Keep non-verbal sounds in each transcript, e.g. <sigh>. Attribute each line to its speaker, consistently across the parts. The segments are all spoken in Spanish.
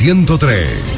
Speaker 1: 103.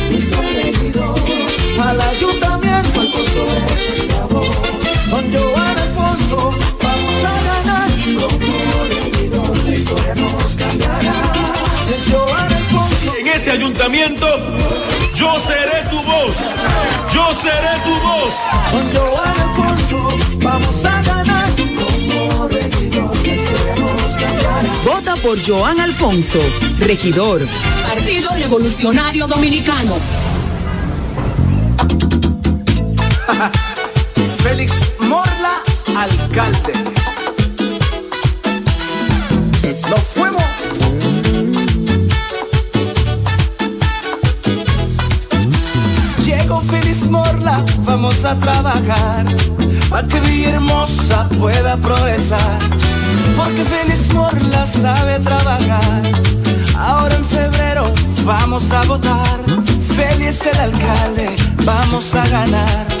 Speaker 2: Al ayuntamiento, Alfonso es nuestra voz. Con Joan Alfonso vamos a ganar. Como regidor, la historia nos cambiará. Es Joan Alfonso.
Speaker 3: En ese ayuntamiento, yo seré tu voz. Yo seré tu voz.
Speaker 2: Con Joan Alfonso vamos a ganar. Como regidor, la historia nos cambiará.
Speaker 4: Vota por Joan Alfonso, regidor.
Speaker 5: Partido Revolucionario Dominicano. <laughs>
Speaker 2: Félix Morla, alcalde. Nos fuimos. Llegó Félix Morla, vamos a trabajar. Para que Villahermosa pueda progresar. Porque Félix Morla sabe trabajar. Ahora en febrero vamos a votar. Félix el alcalde, vamos a ganar.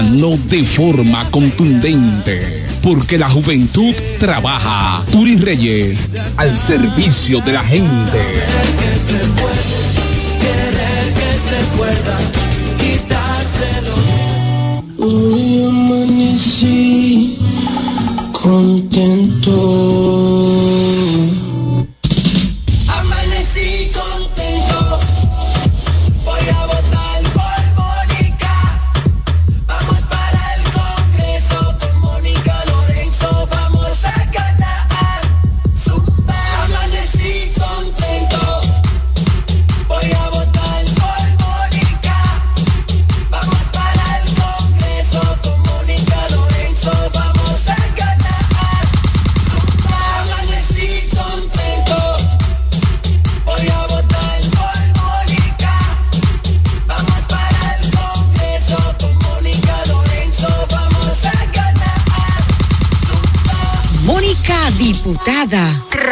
Speaker 6: de forma contundente. Porque la juventud trabaja. Turi Reyes, al servicio de la gente.
Speaker 7: Hoy amanecí contento.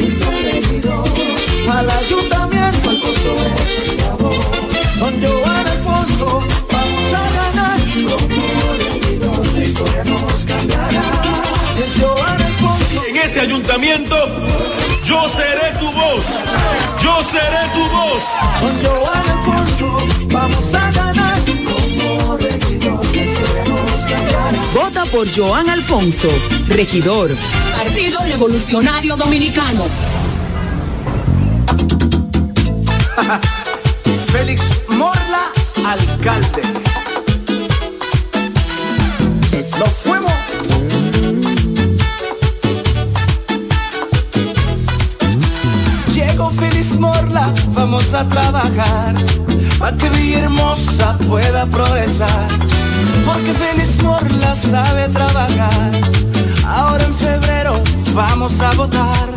Speaker 8: nuestro regidor. Al ayuntamiento Alfonso es nuestra voz. Con Joan Alfonso vamos a ganar. Como regidor la historia nos cambiará. Es Joan Alfonso.
Speaker 3: en ese ayuntamiento, yo seré tu voz. Yo seré tu voz.
Speaker 8: Con Joan Alfonso vamos a ganar.
Speaker 4: Vota por Joan Alfonso, regidor.
Speaker 5: Partido Revolucionario Dominicano. <laughs>
Speaker 2: Félix Morla, alcalde. Nos fuimos. Llegó Félix Morla, vamos a trabajar. Para que Villahermosa pueda progresar. Porque Félix Morla sabe trabajar. Ahora en febrero vamos a votar.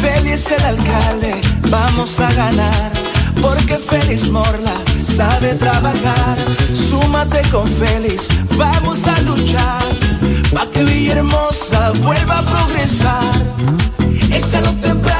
Speaker 2: Félix el alcalde, vamos a ganar. Porque Félix Morla sabe trabajar. Súmate con Félix, vamos a luchar. Pa' que Villahermosa vuelva a progresar. Échalo temprano,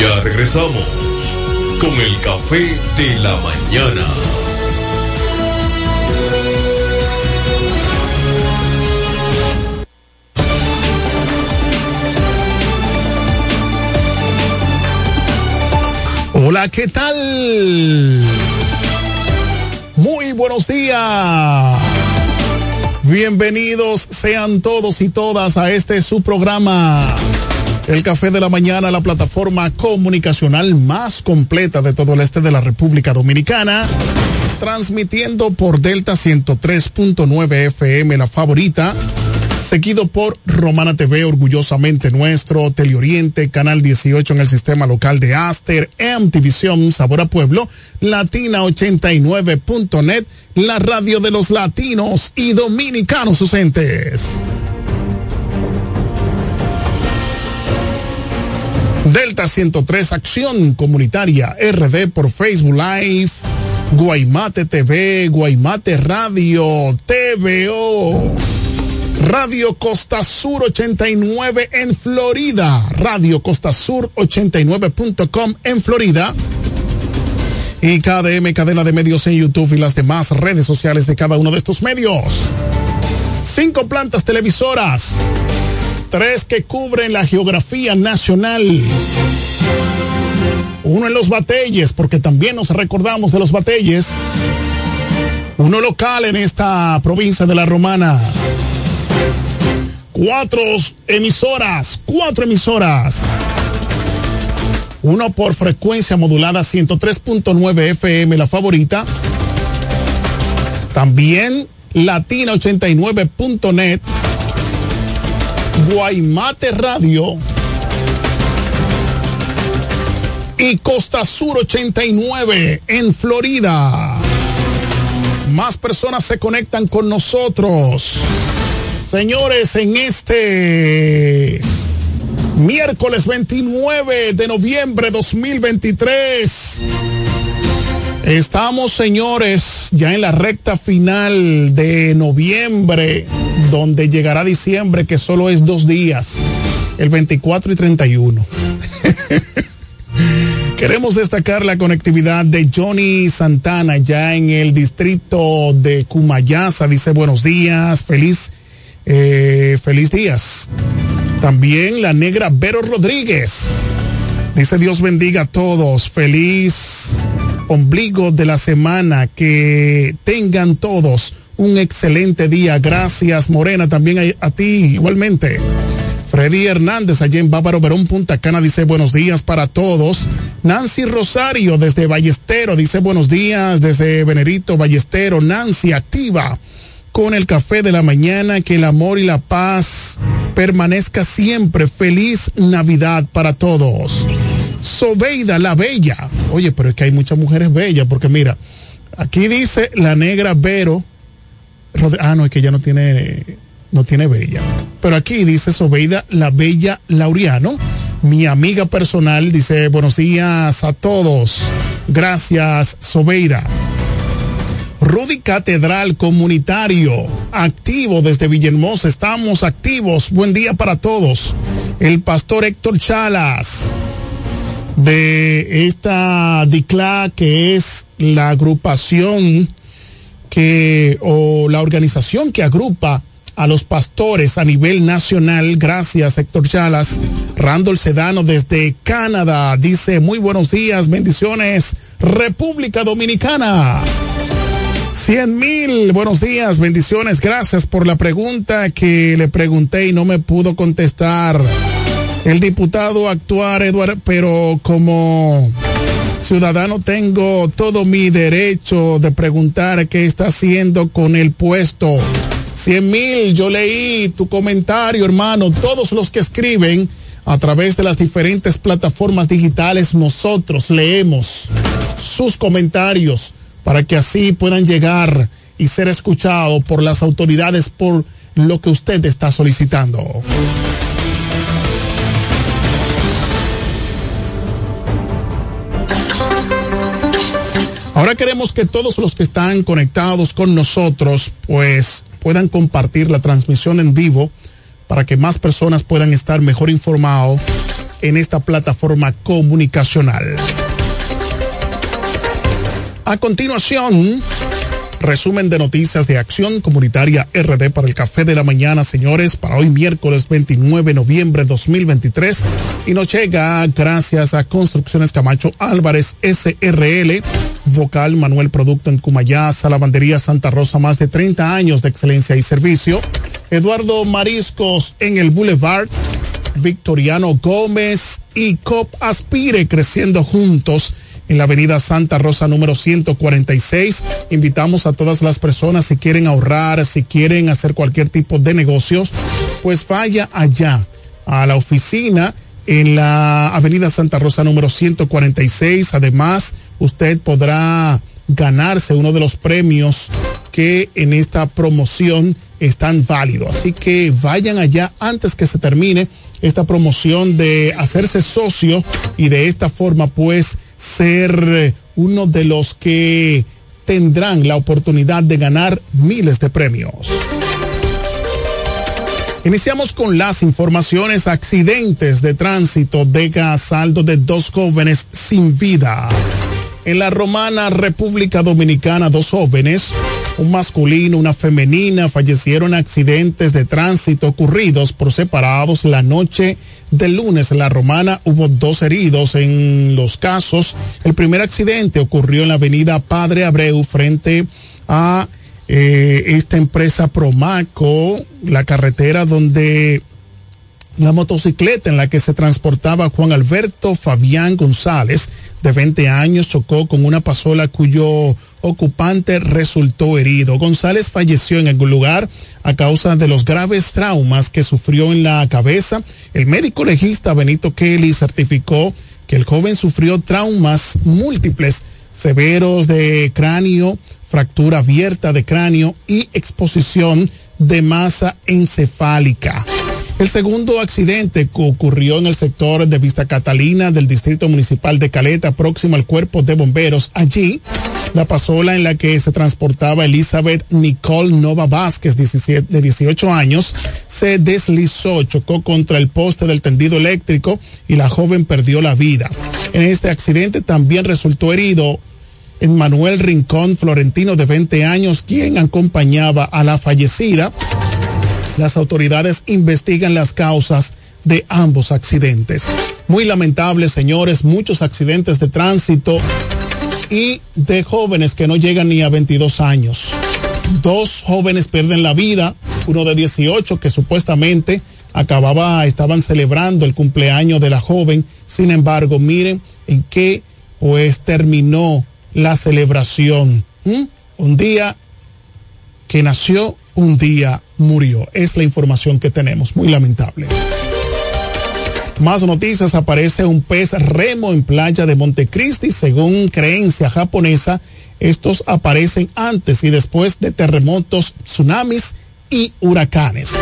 Speaker 9: Ya regresamos con el café de la mañana.
Speaker 1: Hola, ¿qué tal? Muy buenos días. Bienvenidos sean todos y todas a este su programa
Speaker 10: El café de la mañana, la plataforma comunicacional más completa de todo el este de la República Dominicana, transmitiendo por Delta 103.9 FM, la favorita, seguido por Romana TV, orgullosamente nuestro, Teleoriente, Canal 18 en el sistema local de Aster, MTVision, Sabor a Pueblo, Latina89.net, la radio de los latinos y dominicanos ausentes. Delta 103 Acción Comunitaria RD por Facebook Live, Guaymate TV, Guaymate Radio, TVO. Radio Costa Sur 89 en Florida, Radio Costa Sur 89.com en Florida y KDM Cadena de Medios en YouTube y las demás redes sociales de cada uno de estos medios. Cinco plantas televisoras, tres que cubren la geografía nacional. Uno en los batelles, porque también nos recordamos de los batelles. Uno local en esta provincia de la Romana cuatro emisoras, cuatro emisoras. Uno por frecuencia modulada 103.9 FM, la favorita. También latina89.net. Guaymate Radio. Y Costa Sur 89 en Florida. Más personas se conectan con nosotros. Señores, en este miércoles 29 de noviembre 2023. Estamos, señores, ya en la recta final de noviembre, donde llegará diciembre, que solo es dos días, el 24 y 31. <laughs> Queremos destacar la conectividad de Johnny Santana ya en el distrito de Cumayasa. Dice buenos días, feliz eh, feliz días. También la negra Vero Rodríguez. Dice Dios bendiga a todos. Feliz ombligo de la semana. Que tengan todos un excelente día. Gracias, Morena. También a, ti, igualmente. Freddy Hernández, allá en Bávaro Verón, Punta Cana, dice buenos días para todos. Nancy Rosario, desde Ballestero, dice buenos días. Desde Venerito, Ballestero. Nancy, activa con el café de la mañana, que el amor y la paz permanezca siempre. Feliz Navidad para todos. Sobeida la Bella. Oye, pero es que hay muchas mujeres bellas, porque mira, aquí dice la negra Vero. Ah, no, es que ella no tiene, no tiene bella. Pero aquí dice Sobeida la Bella Laureano. Mi amiga personal dice buenos días a todos. Gracias, Sobeida. Rudy Catedral Comunitario, activo desde Villahermosa. Estamos activos. Buen día para todos. El pastor Héctor Chalas de esta DICLA, que es la agrupación que, o la organización que agrupa a los pastores a nivel nacional. Gracias, Héctor Chalas. Randall Sedano desde Canadá dice muy buenos días, bendiciones, República Dominicana. Cien mil, buenos días, bendiciones, gracias por la pregunta que le pregunté y no me pudo contestar el diputado actuar, Eduardo, pero como ciudadano tengo todo mi derecho de preguntar qué está haciendo con el puesto. Cien mil, yo leí tu comentario, hermano, todos los que escriben a través de las diferentes plataformas digitales, nosotros leemos sus comentarios para que así puedan llegar y ser escuchados por las autoridades por lo que usted está solicitando. Ahora queremos que todos los que están conectados con nosotros pues puedan compartir la transmisión en vivo para que más personas puedan estar mejor informados en esta plataforma comunicacional. A continuación, resumen de noticias de Acción Comunitaria RD para el Café de la Mañana, señores, para hoy miércoles 29 de noviembre de 2023. Y nos llega gracias a Construcciones Camacho Álvarez SRL, Vocal Manuel Producto en Cumayá, Salavandería Santa Rosa, más de 30 años de excelencia y servicio. Eduardo Mariscos en el Boulevard Victoriano Gómez y COP Aspire creciendo juntos en la avenida Santa Rosa número 146. Invitamos a todas las personas si quieren ahorrar, si quieren hacer cualquier tipo de negocios, pues vaya allá a la oficina en la avenida Santa Rosa número 146. Además, usted podrá ganarse uno de los premios que en esta promoción están válidos. Así que vayan allá antes que se termine esta promoción de hacerse socio y de esta forma pues ser uno de los que tendrán la oportunidad de ganar miles de premios. Iniciamos con las informaciones. Accidentes de tránsito deja saldo de dos jóvenes sin vida. En la romana República Dominicana, dos jóvenes, un masculino, una femenina, fallecieron en accidentes de tránsito ocurridos por separados la noche del lunes. En la romana hubo dos heridos en los casos. El primer accidente ocurrió en la avenida Padre Abreu frente a eh, esta empresa Promaco, la carretera donde la motocicleta en la que se transportaba Juan Alberto Fabián González, de 20 años, chocó con una pasola cuyo ocupante resultó herido. González falleció en el lugar a causa de los graves traumas que sufrió en la cabeza. El médico legista Benito Kelly certificó que el joven sufrió traumas múltiples, severos de cráneo, fractura abierta de cráneo y exposición de masa encefálica. El segundo accidente ocurrió en el sector de Vista Catalina del Distrito Municipal de Caleta, próximo al cuerpo de bomberos. Allí, la pasola en la que se transportaba Elizabeth Nicole Nova Vázquez, de 18 años, se deslizó, chocó contra el poste del tendido eléctrico y la joven perdió la vida. En este accidente también resultó herido Manuel Rincón Florentino, de 20 años, quien acompañaba a la fallecida. Las autoridades investigan las causas de ambos accidentes. Muy lamentable, señores, muchos accidentes de tránsito y de jóvenes que no llegan ni a 22 años. Dos jóvenes pierden la vida, uno de 18 que supuestamente acababa, estaban celebrando el cumpleaños de la joven. Sin embargo, miren en qué pues terminó la celebración. Un día que nació, un día murió. Es la información que tenemos, muy lamentable. Más noticias, aparece un pez remo en playa de Montecristi. Según creencia japonesa, estos aparecen antes y después de terremotos, tsunamis y huracanes.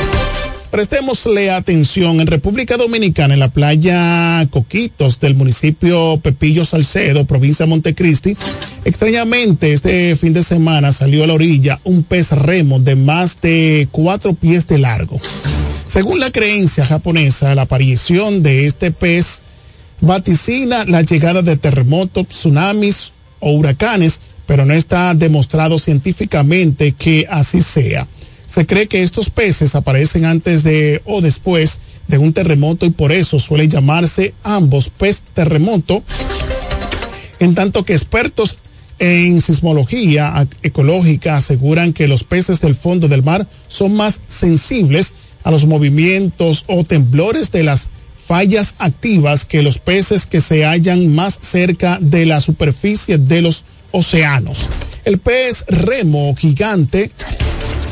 Speaker 10: Prestémosle atención en República Dominicana, en la playa Coquitos del municipio Pepillo Salcedo, provincia de Montecristi. Extrañamente, este fin de semana salió a la orilla un pez remo de más de cuatro pies de largo. Según la creencia japonesa, la aparición de este pez vaticina la llegada de terremotos, tsunamis o huracanes, pero no está demostrado científicamente que así sea. Se cree que estos peces aparecen antes de o después de un terremoto y por eso suele llamarse ambos pez terremoto, en tanto que expertos en sismología ecológica aseguran que los peces del fondo del mar son más sensibles a los movimientos o temblores de las fallas activas que los peces que se hallan más cerca de la superficie de los océanos. El pez remo gigante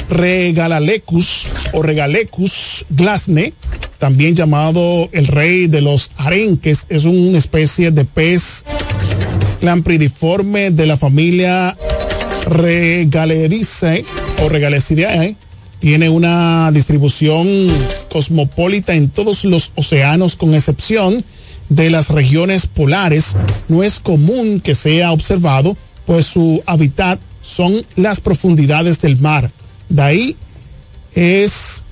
Speaker 10: Regalalecus o Regalecus glasne, también llamado el rey de los arenques, es una especie de pez lampridiforme de la familia Regalerice o Regalecidae. Tiene una distribución cosmopolita en todos los océanos, con excepción de las regiones polares. No es común que sea observado, pues su hábitat son las profundidades del mar. De ahí es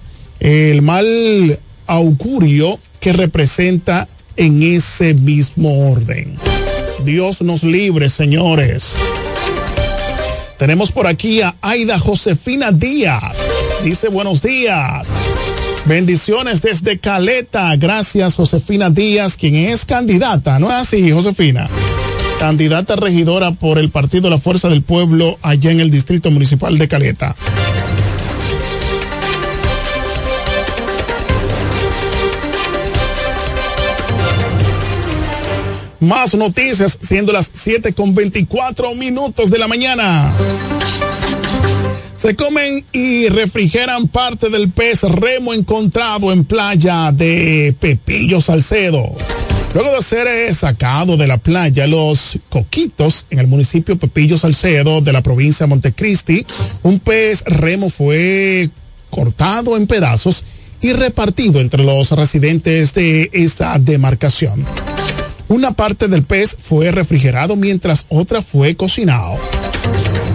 Speaker 10: el mal augurio que representa en ese mismo orden. Dios nos libre, señores. Tenemos por aquí a Aida Josefina Díaz. Dice buenos días. Bendiciones desde Caleta. Gracias, Josefina Díaz, quien es candidata. ¿No es así, Josefina? Candidata regidora por el Partido La Fuerza del Pueblo allá en el Distrito Municipal de Caleta. Más noticias, siendo las 7 con 24 minutos de la mañana. Se comen y refrigeran parte del pez remo encontrado en playa de Pepillo Salcedo. Luego de ser sacado de la playa Los Coquitos en el municipio Pepillo Salcedo de la provincia de Montecristi, un pez remo fue cortado en pedazos y repartido entre los residentes de esta demarcación. Una parte del pez fue refrigerado mientras otra fue cocinado.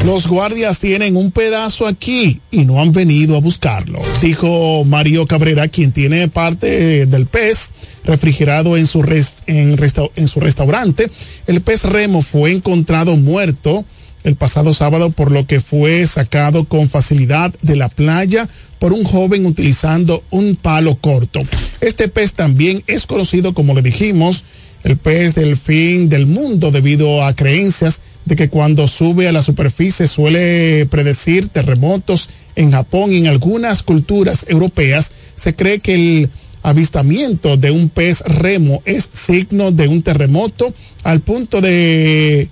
Speaker 10: Los guardias tienen un pedazo aquí y no han venido a buscarlo, dijo Mario Cabrera, quien tiene parte del pez refrigerado en su, en, en su restaurante. El pez remo fue encontrado muerto el pasado sábado, por lo que fue sacado con facilidad de la playa por un joven utilizando un palo corto. Este pez también es conocido, como le dijimos, el pez del fin del mundo debido a creencias de que cuando sube a la superficie suele predecir terremotos en Japón y en algunas culturas europeas se cree que el avistamiento de un pez remo es signo de un terremoto al punto de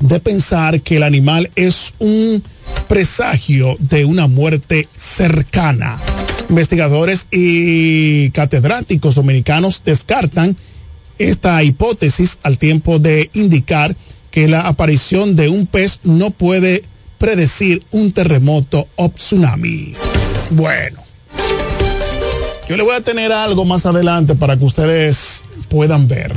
Speaker 10: de pensar que el animal es un presagio de una muerte cercana. Investigadores y catedráticos dominicanos descartan esta hipótesis al tiempo de indicar que la aparición de un pez no puede predecir un terremoto o tsunami. Bueno, yo le voy a tener algo más adelante para que ustedes puedan ver.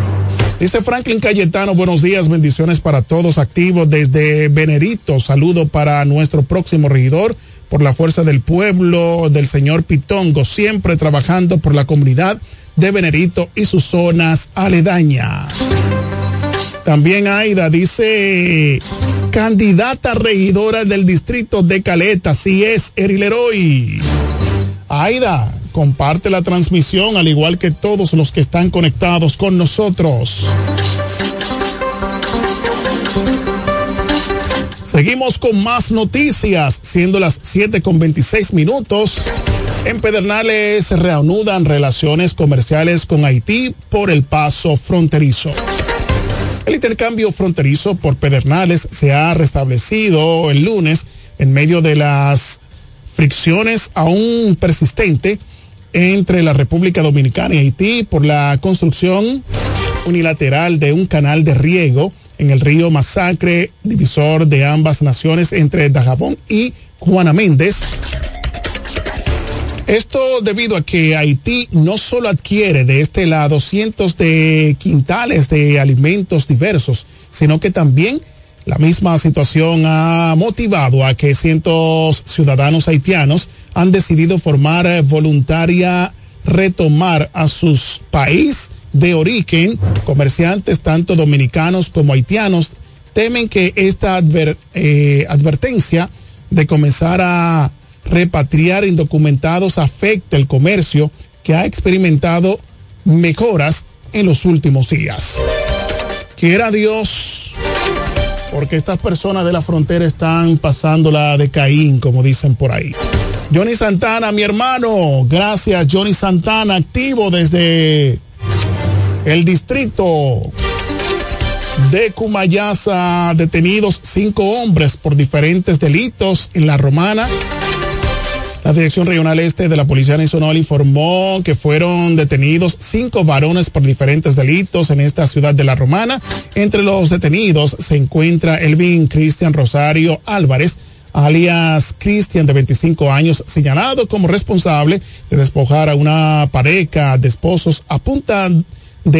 Speaker 10: Dice Franklin Cayetano, buenos días, bendiciones para todos activos desde Venerito. Saludo para nuestro próximo regidor por la fuerza del pueblo del señor Pitongo, siempre trabajando por la comunidad de Venerito y sus zonas aledañas. También Aida dice, candidata regidora del distrito de Caleta, si es Erileroy. Aida, comparte la transmisión al igual que todos los que están conectados con nosotros. Seguimos con más noticias, siendo las 7 con 26 minutos. En Pedernales reanudan relaciones comerciales con Haití por el paso fronterizo. El intercambio fronterizo por Pedernales se ha restablecido el lunes en medio de las fricciones aún persistentes entre la República Dominicana y Haití por la construcción unilateral de un canal de riego en el río Masacre, divisor de ambas naciones entre Dajabón y Juana Méndez, esto debido a que Haití no solo adquiere de este lado cientos de quintales de alimentos diversos, sino que también la misma situación ha motivado a que cientos ciudadanos haitianos han decidido formar eh, voluntaria retomar a sus país de origen. Comerciantes tanto dominicanos como haitianos temen que esta eh, advertencia de comenzar a repatriar indocumentados afecta el comercio que ha experimentado mejoras en los últimos días. Quiera Dios, porque estas personas de la frontera están pasando la de Caín, como dicen por ahí. Johnny Santana, mi hermano, gracias Johnny Santana, activo desde el distrito de Cumayasa, detenidos cinco hombres por diferentes delitos en la romana la Dirección Regional Este de la Policía Nacional informó que fueron detenidos cinco varones por diferentes delitos en esta ciudad de La Romana. Entre los detenidos se encuentra Elvin Cristian Rosario Álvarez, alias Cristian de 25 años, señalado como responsable de despojar a una pareja de esposos a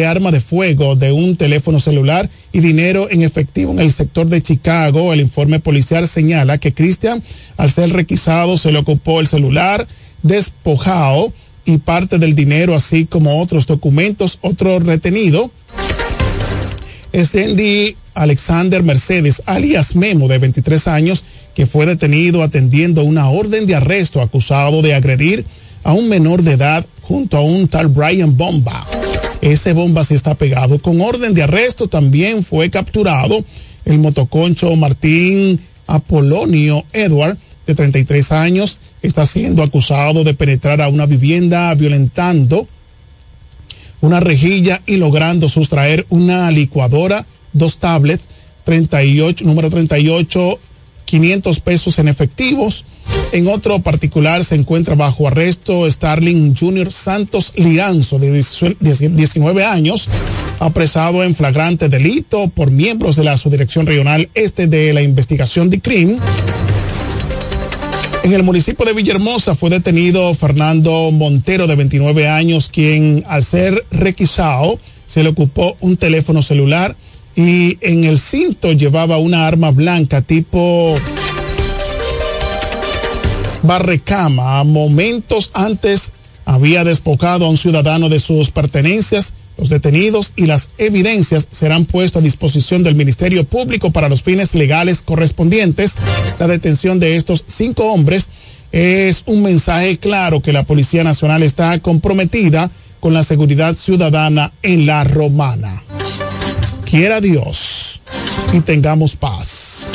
Speaker 10: arma de fuego, de un teléfono celular y dinero en efectivo en el sector de Chicago. El informe policial señala que Cristian, al ser requisado, se le ocupó el celular despojado y parte del dinero, así como otros documentos. Otro retenido es Andy Alexander Mercedes, alias Memo, de 23 años, que fue detenido atendiendo una orden de arresto acusado de agredir a un menor de edad junto a un tal Brian Bomba. Ese bomba sí está pegado. Con orden de arresto también fue capturado el motoconcho Martín Apolonio Edward, de 33 años, está siendo acusado de penetrar a una vivienda violentando una rejilla y logrando sustraer una licuadora, dos tablets, 38, número 38, 500 pesos en efectivos. En otro particular se encuentra bajo arresto Starling Jr. Santos Lianzo, de 19 años, apresado en flagrante delito por miembros de la Subdirección Regional Este de la Investigación de Crimen. En el municipio de Villahermosa fue detenido Fernando Montero, de 29 años, quien al ser requisado se le ocupó un teléfono celular y en el cinto llevaba una arma blanca tipo barrecama. Momentos antes había despojado a un ciudadano de sus pertenencias. Los detenidos y las evidencias serán puestos a disposición del Ministerio Público para los fines legales correspondientes. La detención de estos cinco hombres es un mensaje claro que la Policía Nacional está comprometida con la seguridad ciudadana en la romana. Quiera Dios y tengamos paz.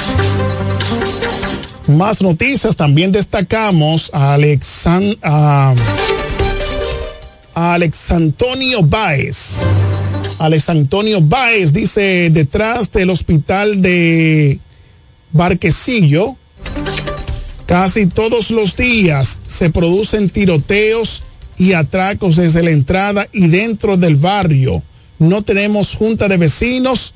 Speaker 10: Más noticias, también destacamos a, Alexan, a, Alex Antonio Baez. Alex Antonio Baez dice, detrás del hospital de Barquecillo, casi todos los días se producen tiroteos y atracos desde la entrada y dentro del barrio. No tenemos junta de vecinos.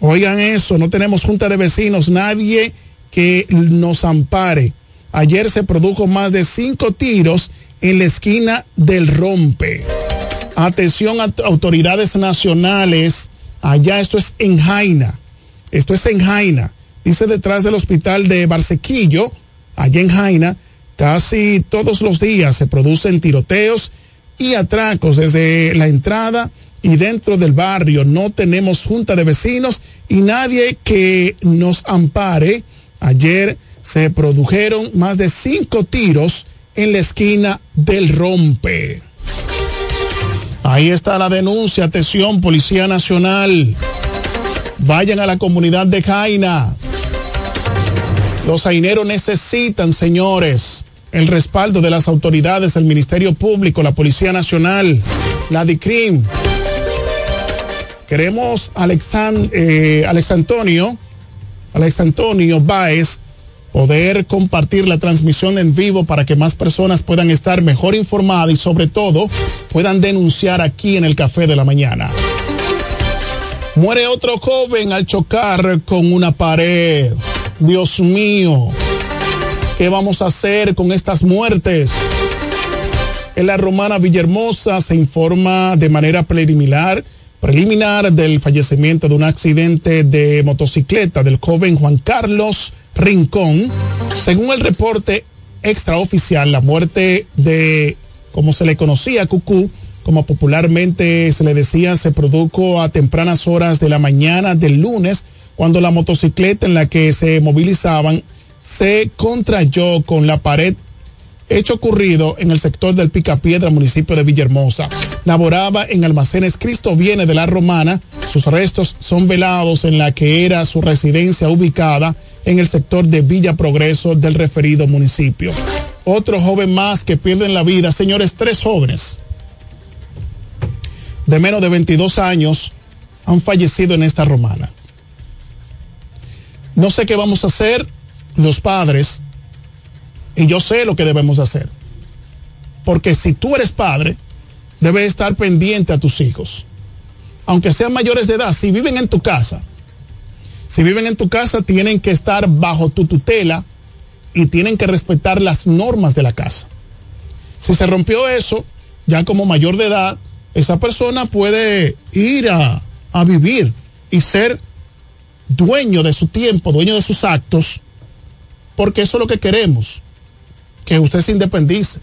Speaker 10: Oigan eso, no tenemos junta de vecinos, nadie que nos ampare. Ayer se produjo más de cinco tiros en la esquina del Rompe. Atención a autoridades nacionales. Allá esto es en Jaina. Esto es en Jaina. Dice detrás del hospital de Barsequillo, allá en Jaina, casi todos los días se producen tiroteos y atracos desde la entrada y dentro del barrio. No tenemos junta de vecinos y nadie que nos ampare Ayer se produjeron más de cinco tiros en la esquina del Rompe. Ahí está la denuncia, atención, Policía Nacional. Vayan a la comunidad de Jaina. Los jaineros necesitan, señores, el respaldo de las autoridades, el Ministerio Público, la Policía Nacional, la DICRIM. Queremos Alexan, eh, Alex Antonio Alex Antonio Báez poder compartir la transmisión en vivo para que más personas puedan estar mejor informadas y sobre todo puedan denunciar aquí en el café de la mañana. Muere otro joven al chocar con una pared. Dios mío, ¿qué vamos a hacer con estas muertes? En la romana Villahermosa se informa de manera preliminar preliminar del fallecimiento de un accidente de motocicleta del joven Juan Carlos Rincón. Según el reporte extraoficial, la muerte de, como se le conocía, Cucú, como popularmente se le decía, se produjo a tempranas horas de la mañana del lunes, cuando la motocicleta en la que se movilizaban se contrayó con la pared hecho ocurrido en el sector del Picapiedra, municipio de Villahermosa. Laboraba en almacenes Cristo Viene de la Romana. Sus restos son velados en la que era su residencia ubicada en el sector de Villa Progreso del referido municipio. Otro joven más que pierden la vida, señores, tres jóvenes de menos de 22 años han fallecido en esta romana. No sé qué vamos a hacer los padres y yo sé lo que debemos hacer. Porque si tú eres padre, debes estar pendiente a tus hijos. Aunque sean mayores de edad, si viven en tu casa, si viven en tu casa, tienen que estar bajo tu tutela y tienen que respetar las normas de la casa. Si se rompió eso, ya como mayor de edad, esa persona puede ir a, vivir y ser dueño de su tiempo, dueño de sus actos, porque eso es lo que queremos que usted se independice.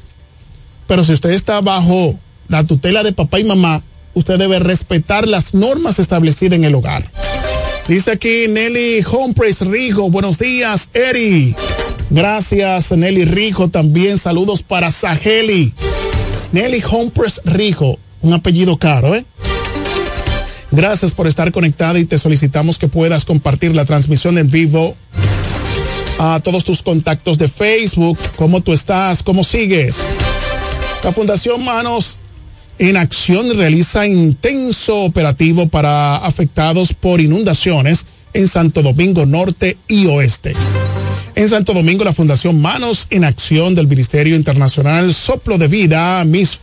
Speaker 10: Pero si usted está bajo la tutela de papá y mamá, usted debe respetar las normas establecidas en el hogar. Dice aquí Nelly Humphreys Rijo, buenos días, Eri. Gracias, Nelly Rijo. También saludos para Saheli. Nelly Humphreys Rijo, un apellido caro, ¿eh? Gracias por estar conectada y te solicitamos que puedas compartir la transmisión en vivo a todos tus contactos de Facebook, cómo tú estás, cómo sigues. La Fundación Manos en acción realiza intenso operativo para afectados por inundaciones en Santo Domingo Norte y Oeste. En Santo Domingo, la Fundación Manos en Acción del Ministerio Internacional Soplo de Vida, MIS,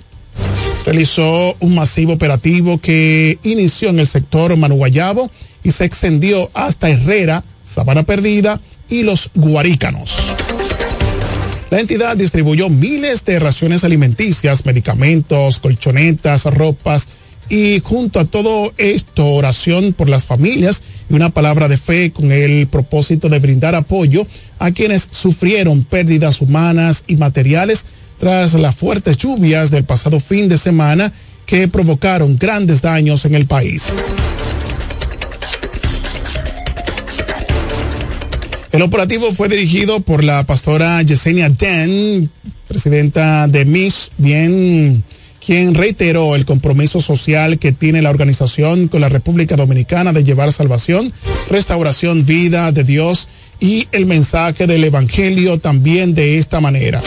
Speaker 10: realizó un masivo operativo que inició en el sector Manuguayabo y se extendió hasta Herrera, Sabana Perdida y los Guarícanos. La entidad distribuyó miles de raciones alimenticias, medicamentos, colchonetas, ropas y junto a todo esto oración por las familias y una palabra de fe con el propósito de brindar apoyo a quienes sufrieron pérdidas humanas y materiales tras las fuertes lluvias del pasado fin de semana que provocaron grandes daños en el país. El operativo fue dirigido por la pastora Yesenia Den, presidenta de MIS, bien quien reiteró el compromiso social que tiene la organización con la República Dominicana de llevar salvación, restauración, vida de Dios y el mensaje del Evangelio también de esta manera.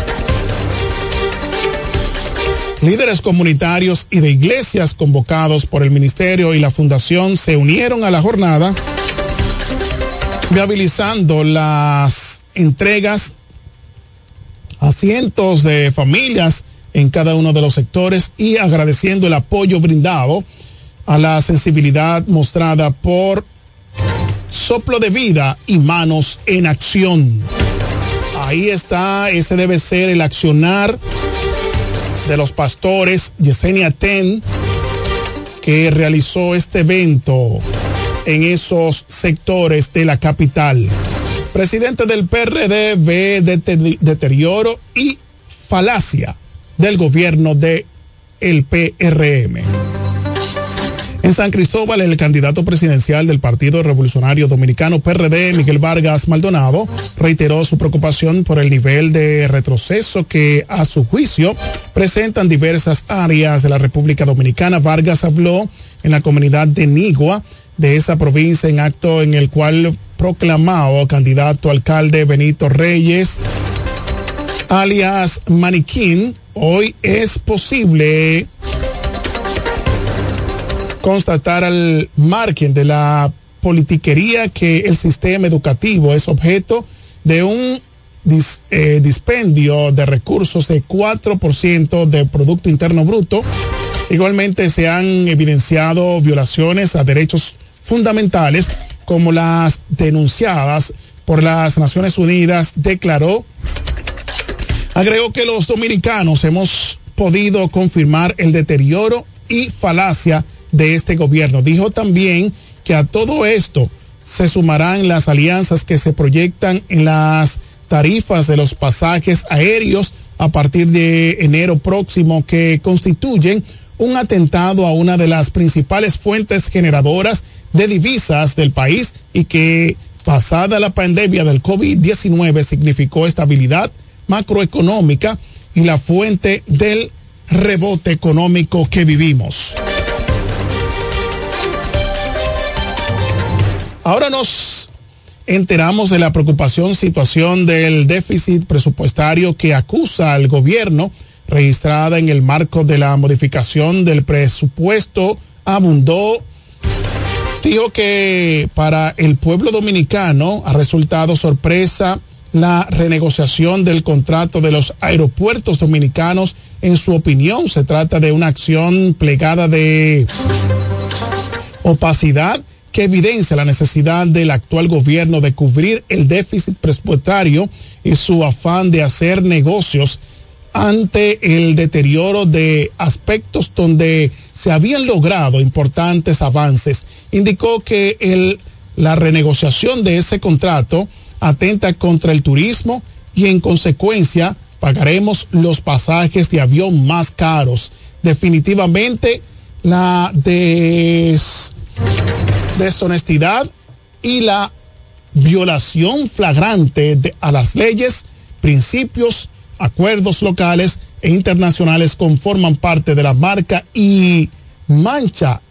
Speaker 10: Líderes comunitarios y de iglesias convocados por el Ministerio y la Fundación se unieron a la jornada viabilizando las entregas a cientos de familias en cada uno de los sectores y agradeciendo el apoyo brindado a la sensibilidad mostrada por Soplo de Vida y Manos en Acción. Ahí está, ese debe ser el accionar de los pastores Yesenia Ten, que realizó este evento en esos sectores de la capital. Presidente del PRD ve deterioro y falacia del gobierno de el PRM. En San Cristóbal, el candidato presidencial del Partido Revolucionario Dominicano PRD, Miguel Vargas Maldonado, reiteró su preocupación por el nivel de retroceso que, a su juicio, presentan diversas áreas de la República Dominicana. Vargas habló en la comunidad de Nigua de esa provincia en acto en el cual proclamado candidato alcalde Benito Reyes, alias Maniquín, hoy es posible constatar al margen de la politiquería que el sistema educativo es objeto de un eh, dispendio de recursos de 4% del Producto Interno Bruto. Igualmente se han evidenciado violaciones a derechos fundamentales como las denunciadas por las Naciones Unidas, declaró. Agregó que los dominicanos hemos podido confirmar el deterioro y falacia de este gobierno. Dijo también que a todo esto se sumarán las alianzas que se proyectan en las tarifas de los pasajes aéreos a partir de enero próximo que constituyen un atentado a una de las principales fuentes generadoras de divisas del país y que pasada la pandemia del COVID-19 significó estabilidad macroeconómica y la fuente del rebote económico que vivimos. Ahora nos enteramos de la preocupación situación del déficit presupuestario que acusa al gobierno registrada en el marco de la modificación del presupuesto abundó dijo que para el pueblo dominicano ha resultado sorpresa la renegociación del contrato de los aeropuertos dominicanos. En su opinión, se trata de una acción plegada de opacidad que evidencia la necesidad del actual gobierno de cubrir el déficit presupuestario y su afán de hacer negocios ante el deterioro de aspectos donde se habían logrado importantes avances. Indicó que el, la renegociación de ese contrato atenta contra el turismo y en consecuencia pagaremos los pasajes de avión más caros. Definitivamente la des, deshonestidad y la violación flagrante de, a las leyes, principios, acuerdos locales e internacionales conforman parte de la marca y mancha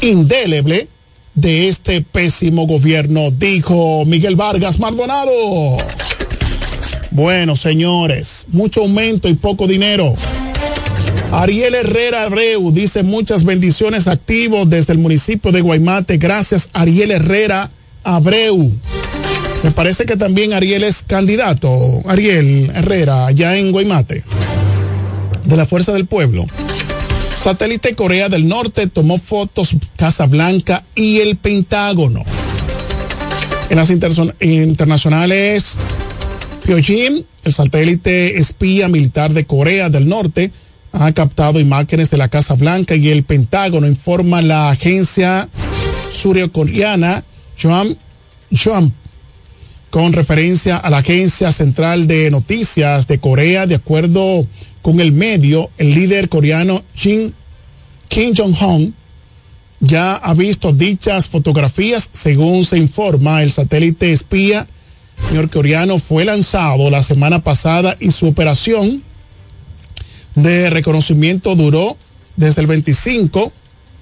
Speaker 10: indeleble de este pésimo gobierno, dijo Miguel Vargas Maldonado. Bueno, señores, mucho aumento y poco dinero. Ariel Herrera Abreu dice muchas bendiciones activos desde el municipio de Guaymate. Gracias, Ariel Herrera Abreu. Me parece que también Ariel es candidato, Ariel Herrera, allá en Guaymate, de la Fuerza del Pueblo. Satélite Corea del Norte tomó fotos Casa Blanca y el Pentágono. En las internacionales, Pyongyang, el satélite espía militar de Corea del Norte, ha captado imágenes de la Casa Blanca y el Pentágono, informa la agencia surcoreana Joam con referencia a la Agencia Central de Noticias de Corea, de acuerdo con el medio, el líder coreano Kim Jong-un ya ha visto dichas fotografías, según se informa, el satélite espía señor coreano fue lanzado la semana pasada y su operación de reconocimiento duró desde el 25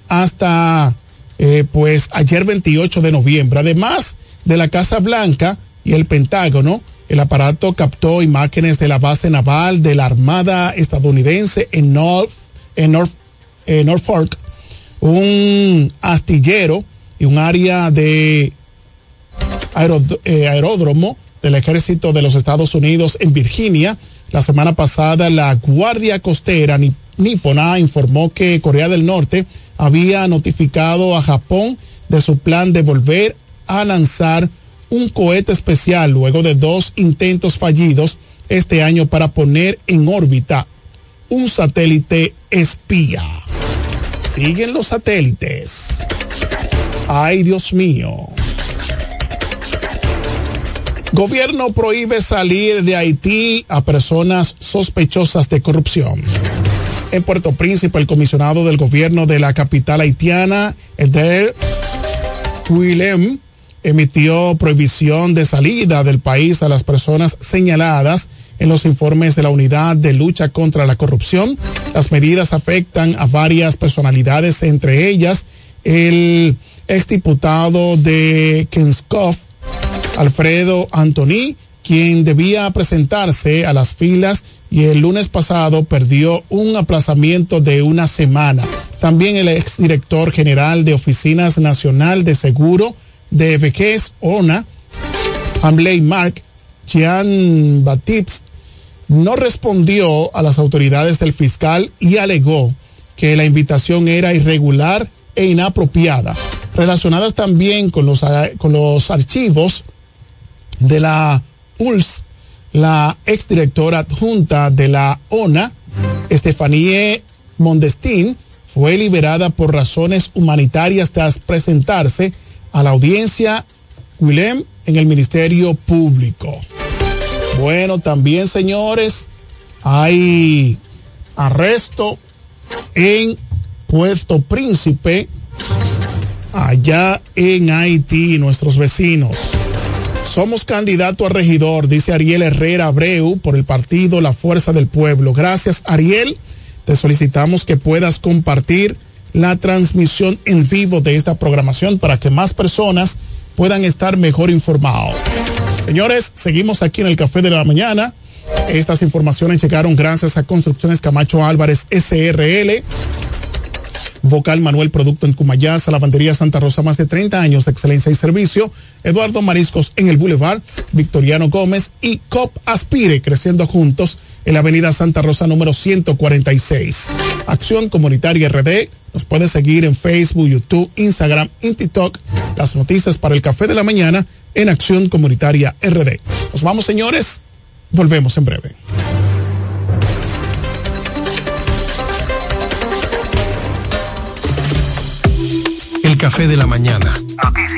Speaker 10: hasta eh, pues ayer 28 de noviembre. Además de la Casa Blanca y el Pentágono, el aparato captó imágenes de la base naval de la Armada estadounidense en North, en North, Norfolk, un astillero y un área de eh, aeródromo del ejército de los Estados Unidos en Virginia. La semana pasada, la Guardia Costera nipona informó que Corea del Norte había notificado a Japón de su plan de volver a lanzar un cohete especial luego de dos intentos fallidos este año para poner en órbita un satélite espía. Siguen los satélites. Ay, Dios mío. Gobierno prohíbe salir de Haití a personas sospechosas de corrupción. En Puerto Príncipe, el comisionado del gobierno de la capital haitiana, Eder Willem, emitió prohibición de salida del país a las personas señaladas en los informes de la Unidad de Lucha contra la Corrupción. Las medidas afectan a varias personalidades, entre ellas el exdiputado de Kenskov, Alfredo Antoni, quien debía presentarse a las filas y el lunes pasado perdió un aplazamiento de una semana. También el exdirector general de Oficinas Nacional de Seguro de Vejez, ONA, Amley Mark, Jean Baptiste, no respondió a las autoridades del fiscal y alegó que la invitación era irregular e inapropiada, relacionadas también con los, con los archivos de la ULS, la exdirectora adjunta de la ONA, Estefanie Mondestín, fue liberada por razones humanitarias tras presentarse a la audiencia Willem en el Ministerio Público. Bueno, también señores, hay arresto en Puerto Príncipe, allá en Haití, nuestros vecinos. Somos candidato a regidor, dice Ariel Herrera Abreu por el partido La Fuerza del Pueblo. Gracias, Ariel. Te solicitamos que puedas compartir la transmisión en vivo de esta programación para que más personas puedan estar mejor informados. Señores, seguimos aquí en el Café de la Mañana. Estas informaciones llegaron gracias a Construcciones Camacho Álvarez SRL Vocal Manuel Producto en Cumayasa, Lavandería Santa Rosa, más de 30 años de excelencia y servicio. Eduardo Mariscos en el Boulevard, Victoriano Gómez y COP Aspire, creciendo juntos en la Avenida Santa Rosa número 146. Acción Comunitaria RD. Nos puede seguir en Facebook, YouTube, Instagram y TikTok. Las noticias para el café de la mañana en Acción Comunitaria RD. Nos vamos, señores. Volvemos en breve.
Speaker 11: café de la mañana. Noticias.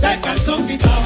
Speaker 12: de calzón quitado.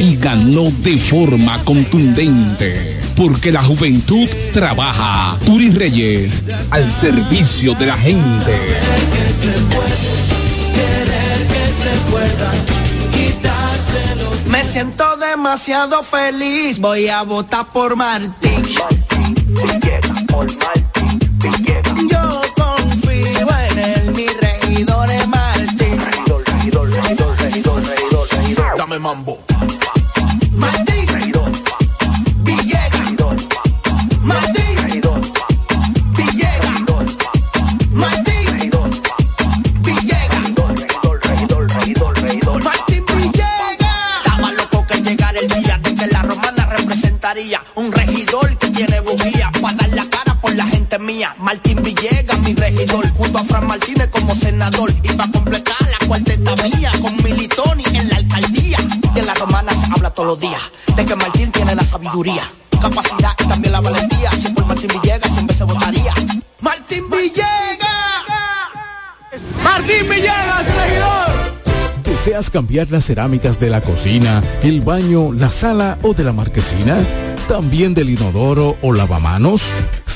Speaker 6: y ganó de forma contundente. Porque la juventud trabaja. Turi Reyes, al servicio de la gente.
Speaker 13: Me siento demasiado feliz, voy a votar por Martín. Yo confío en él, mi regidor es Martín.
Speaker 12: Dame mambo.
Speaker 14: Sabiduría, capacidad y también la valentía. Si por Martín Villegas siempre se votaría. Martín Villegas.
Speaker 15: Martín Villegas, regidor.
Speaker 12: ¿Deseas cambiar las cerámicas de la cocina, el baño, la sala o de la marquesina? ¿También del inodoro o lavamanos?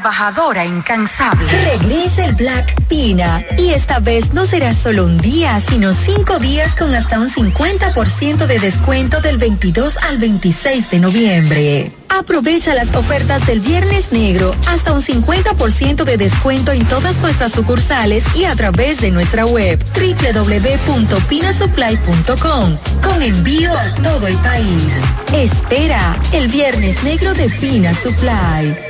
Speaker 16: Trabajadora incansable.
Speaker 17: Regresa el Black Pina y esta vez no será solo un día, sino cinco días con hasta un 50% de descuento del 22 al 26 de noviembre. Aprovecha las ofertas del Viernes Negro, hasta un 50% de descuento en todas nuestras sucursales y a través de nuestra web www.pinasupply.com con envío a todo el país. Espera el Viernes Negro de Pina Supply.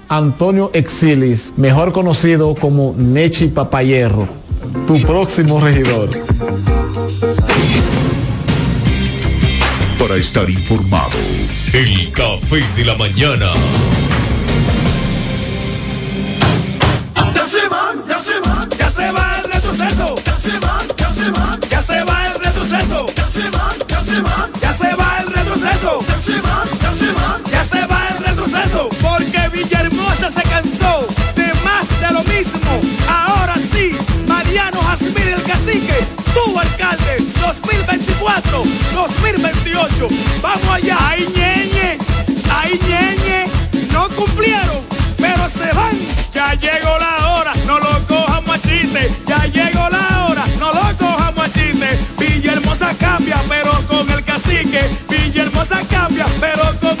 Speaker 18: Antonio Exilis, mejor conocido como Nechi Papayerro, tu próximo regidor.
Speaker 9: Para estar informado, el café de la mañana.
Speaker 19: Ya se van, ya se van, ya se va el retroceso. Ya se van, ya se van, de más de lo mismo. Ahora sí, Mariano Jasmine el cacique, tu alcalde, 2024, 2028. Vamos allá, ay ñeñe, ay ñeñe, no cumplieron, pero se van. Ya llegó la hora, no lo cojamos a chiste. Ya llegó la hora, no lo cojamos a chiste. Villahermosa cambia, pero con el cacique. Villahermosa cambia, pero con.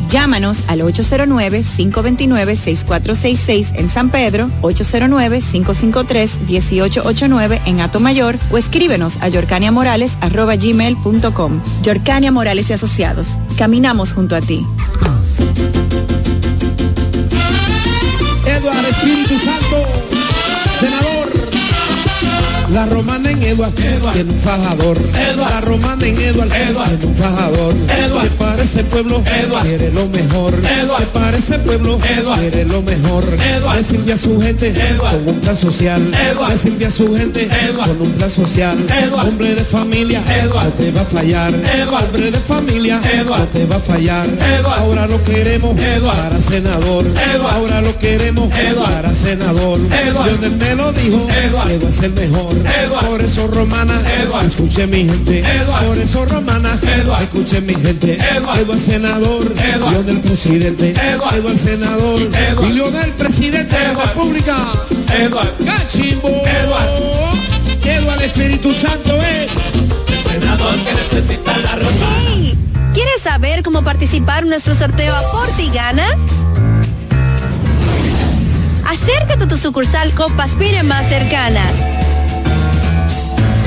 Speaker 20: Llámanos al 809-529-6466 en San Pedro, 809-553-1889 en Mayor o escríbenos a yorcaniamorales.com. Yorcania Morales y Asociados. Caminamos junto a ti.
Speaker 21: Eduardo Espíritu Santo, senador. La romana en Eduard, tiene un fajador. La romana en Eduard, tiene un fajador. Que para ese pueblo quiere lo mejor. Que para ese pueblo quiere lo mejor. Le sirve a su gente con un plan social. Le sirve a su gente con un plan social. Hombre de familia, no te va a fallar. Hombre de familia, no te va a fallar. Ahora lo queremos para senador. Ahora lo queremos para senador. Lionel me lo dijo, va a ser mejor. Por eso romana, escuche mi gente. Por eso romana, escuche mi gente. Eduardo senador, Eduardo del presidente. Eduardo el senador, y del presidente de la República. Eduardo Cachimbo. Eduardo. Eduardo Espíritu Santo es el senador que necesita la romana.
Speaker 22: ¿Quieres saber cómo participar en nuestro sorteo a Gana? Acércate a tu sucursal Copa Aspire más cercana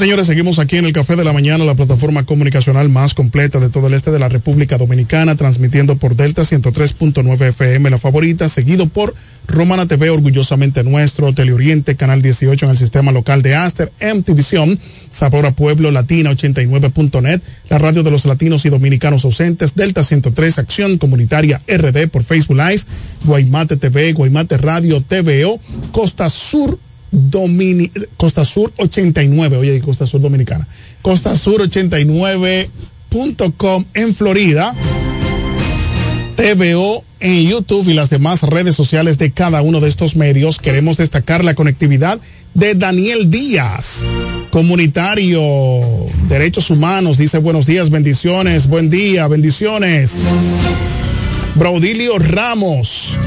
Speaker 10: Señores, seguimos aquí en el Café de la Mañana, la plataforma comunicacional más completa de todo el este de la República Dominicana, transmitiendo por Delta 103.9 FM, la favorita, seguido por Romana TV, orgullosamente nuestro, Teleoriente, Canal 18 en el sistema local de Aster, MTVision, Sabora Pueblo, Latina 89.net, la radio de los latinos y dominicanos ausentes, Delta 103, Acción Comunitaria RD por Facebook Live, Guaymate TV, Guaymate Radio, TVO, Costa Sur Domini Costa Sur 89, oye, Costa Sur Dominicana. Costa Sur 89.com en Florida. TVO en YouTube y las demás redes sociales de cada uno de estos medios. Queremos destacar la conectividad de Daniel Díaz, comunitario, derechos humanos, dice buenos días, bendiciones, buen día, bendiciones. Braudilio Ramos,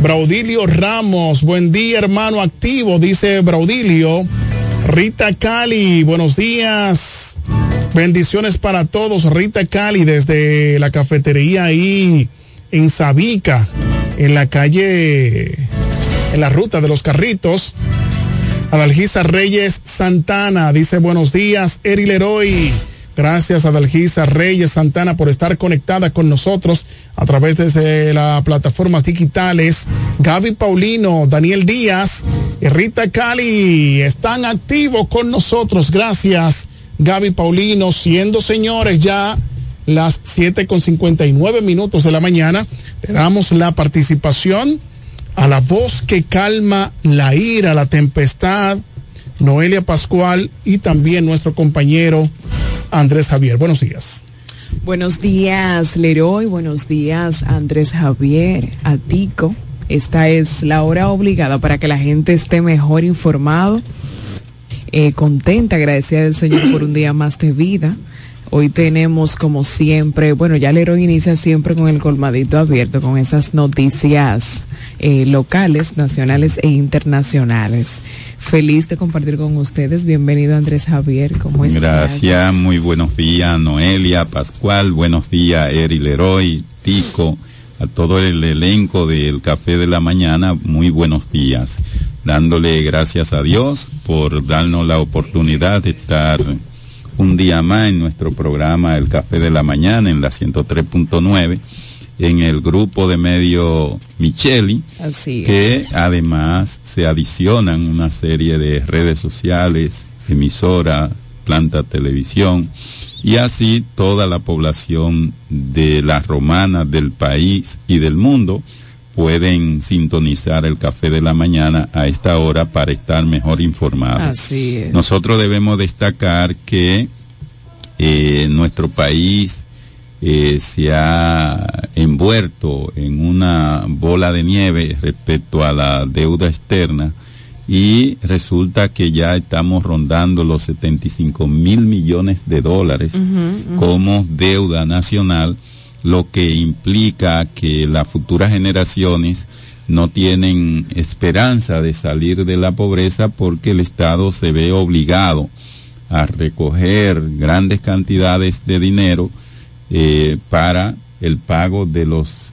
Speaker 10: Braudilio Ramos, buen día hermano activo, dice Braudilio. Rita Cali, buenos días. Bendiciones para todos. Rita Cali desde la cafetería ahí en Sabica, en la calle, en la ruta de los carritos. Adalgisa Reyes Santana dice buenos días, Eri Leroy. Gracias Adalgisa Reyes Santana por estar conectada con nosotros a través de las plataformas digitales. Gaby Paulino, Daniel Díaz y Rita Cali están activos con nosotros. Gracias Gaby Paulino, siendo señores ya las 7 con 59 minutos de la mañana. Le damos la participación a la voz que calma la ira, la tempestad, Noelia Pascual y también nuestro compañero Andrés Javier. Buenos días.
Speaker 23: Buenos días, Leroy. Buenos días, Andrés Javier, Atico. Esta es la hora obligada para que la gente esté mejor informado, eh, contenta, agradecida del Señor por un día más de vida. Hoy tenemos, como siempre, bueno, ya Leroy inicia siempre con el colmadito abierto, con esas noticias eh, locales, nacionales e internacionales. Feliz de compartir con ustedes. Bienvenido Andrés Javier, ¿cómo estás?
Speaker 24: Gracias, muy buenos días Noelia, Pascual, buenos días Eri Leroy, Tico, a todo el elenco del Café de la Mañana, muy buenos días. Dándole gracias a Dios por darnos la oportunidad de estar un día más en nuestro programa El Café de la Mañana en la 103.9 en el grupo de medio Micheli,
Speaker 23: Así
Speaker 24: que
Speaker 23: es.
Speaker 24: además se adicionan una serie de redes sociales, emisora, planta televisión, y así toda la población de las romanas del país y del mundo pueden sintonizar el café de la mañana a esta hora para estar mejor informados.
Speaker 23: Así es.
Speaker 24: Nosotros debemos destacar que eh, nuestro país eh, se ha envuelto en una bola de nieve respecto a la deuda externa y resulta que ya estamos rondando los 75 mil millones de dólares como deuda nacional, lo que implica que las futuras generaciones no tienen esperanza de salir de la pobreza porque el Estado se ve obligado a recoger grandes cantidades de dinero eh, para el pago de los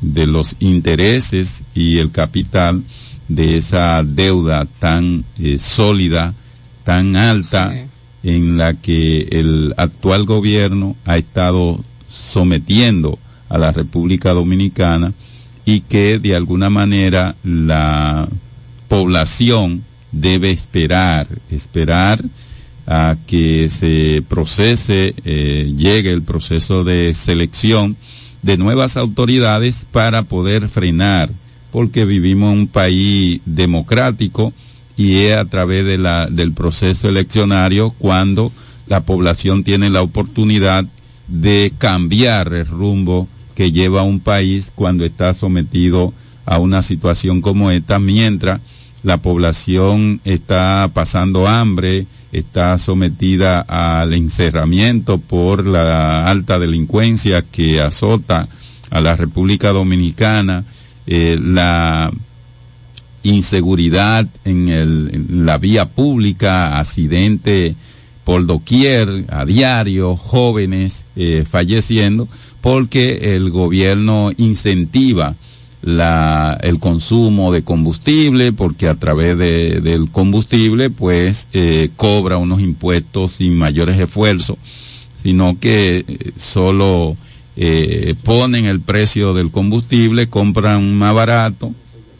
Speaker 24: de los intereses y el capital de esa deuda tan eh, sólida, tan alta, en la que el actual gobierno ha estado sometiendo a la República Dominicana y que de alguna manera la población debe esperar, esperar a que se procese, eh, llegue el proceso de selección de nuevas autoridades para poder frenar, porque vivimos en un país democrático y es a través de la, del proceso eleccionario cuando la población tiene la oportunidad de cambiar el rumbo que lleva un país cuando está sometido a una situación como esta, mientras la población está pasando hambre, está sometida al encerramiento por la alta delincuencia que azota a la República Dominicana, eh, la inseguridad en, la vía pública, accidente por doquier, a diario, jóvenes eh, falleciendo, porque el gobierno incentiva la, el consumo de combustible, porque a través de, del combustible, pues, eh, cobra unos impuestos sin mayores esfuerzos, sino que eh, solo eh, ponen el precio del combustible, compran más barato,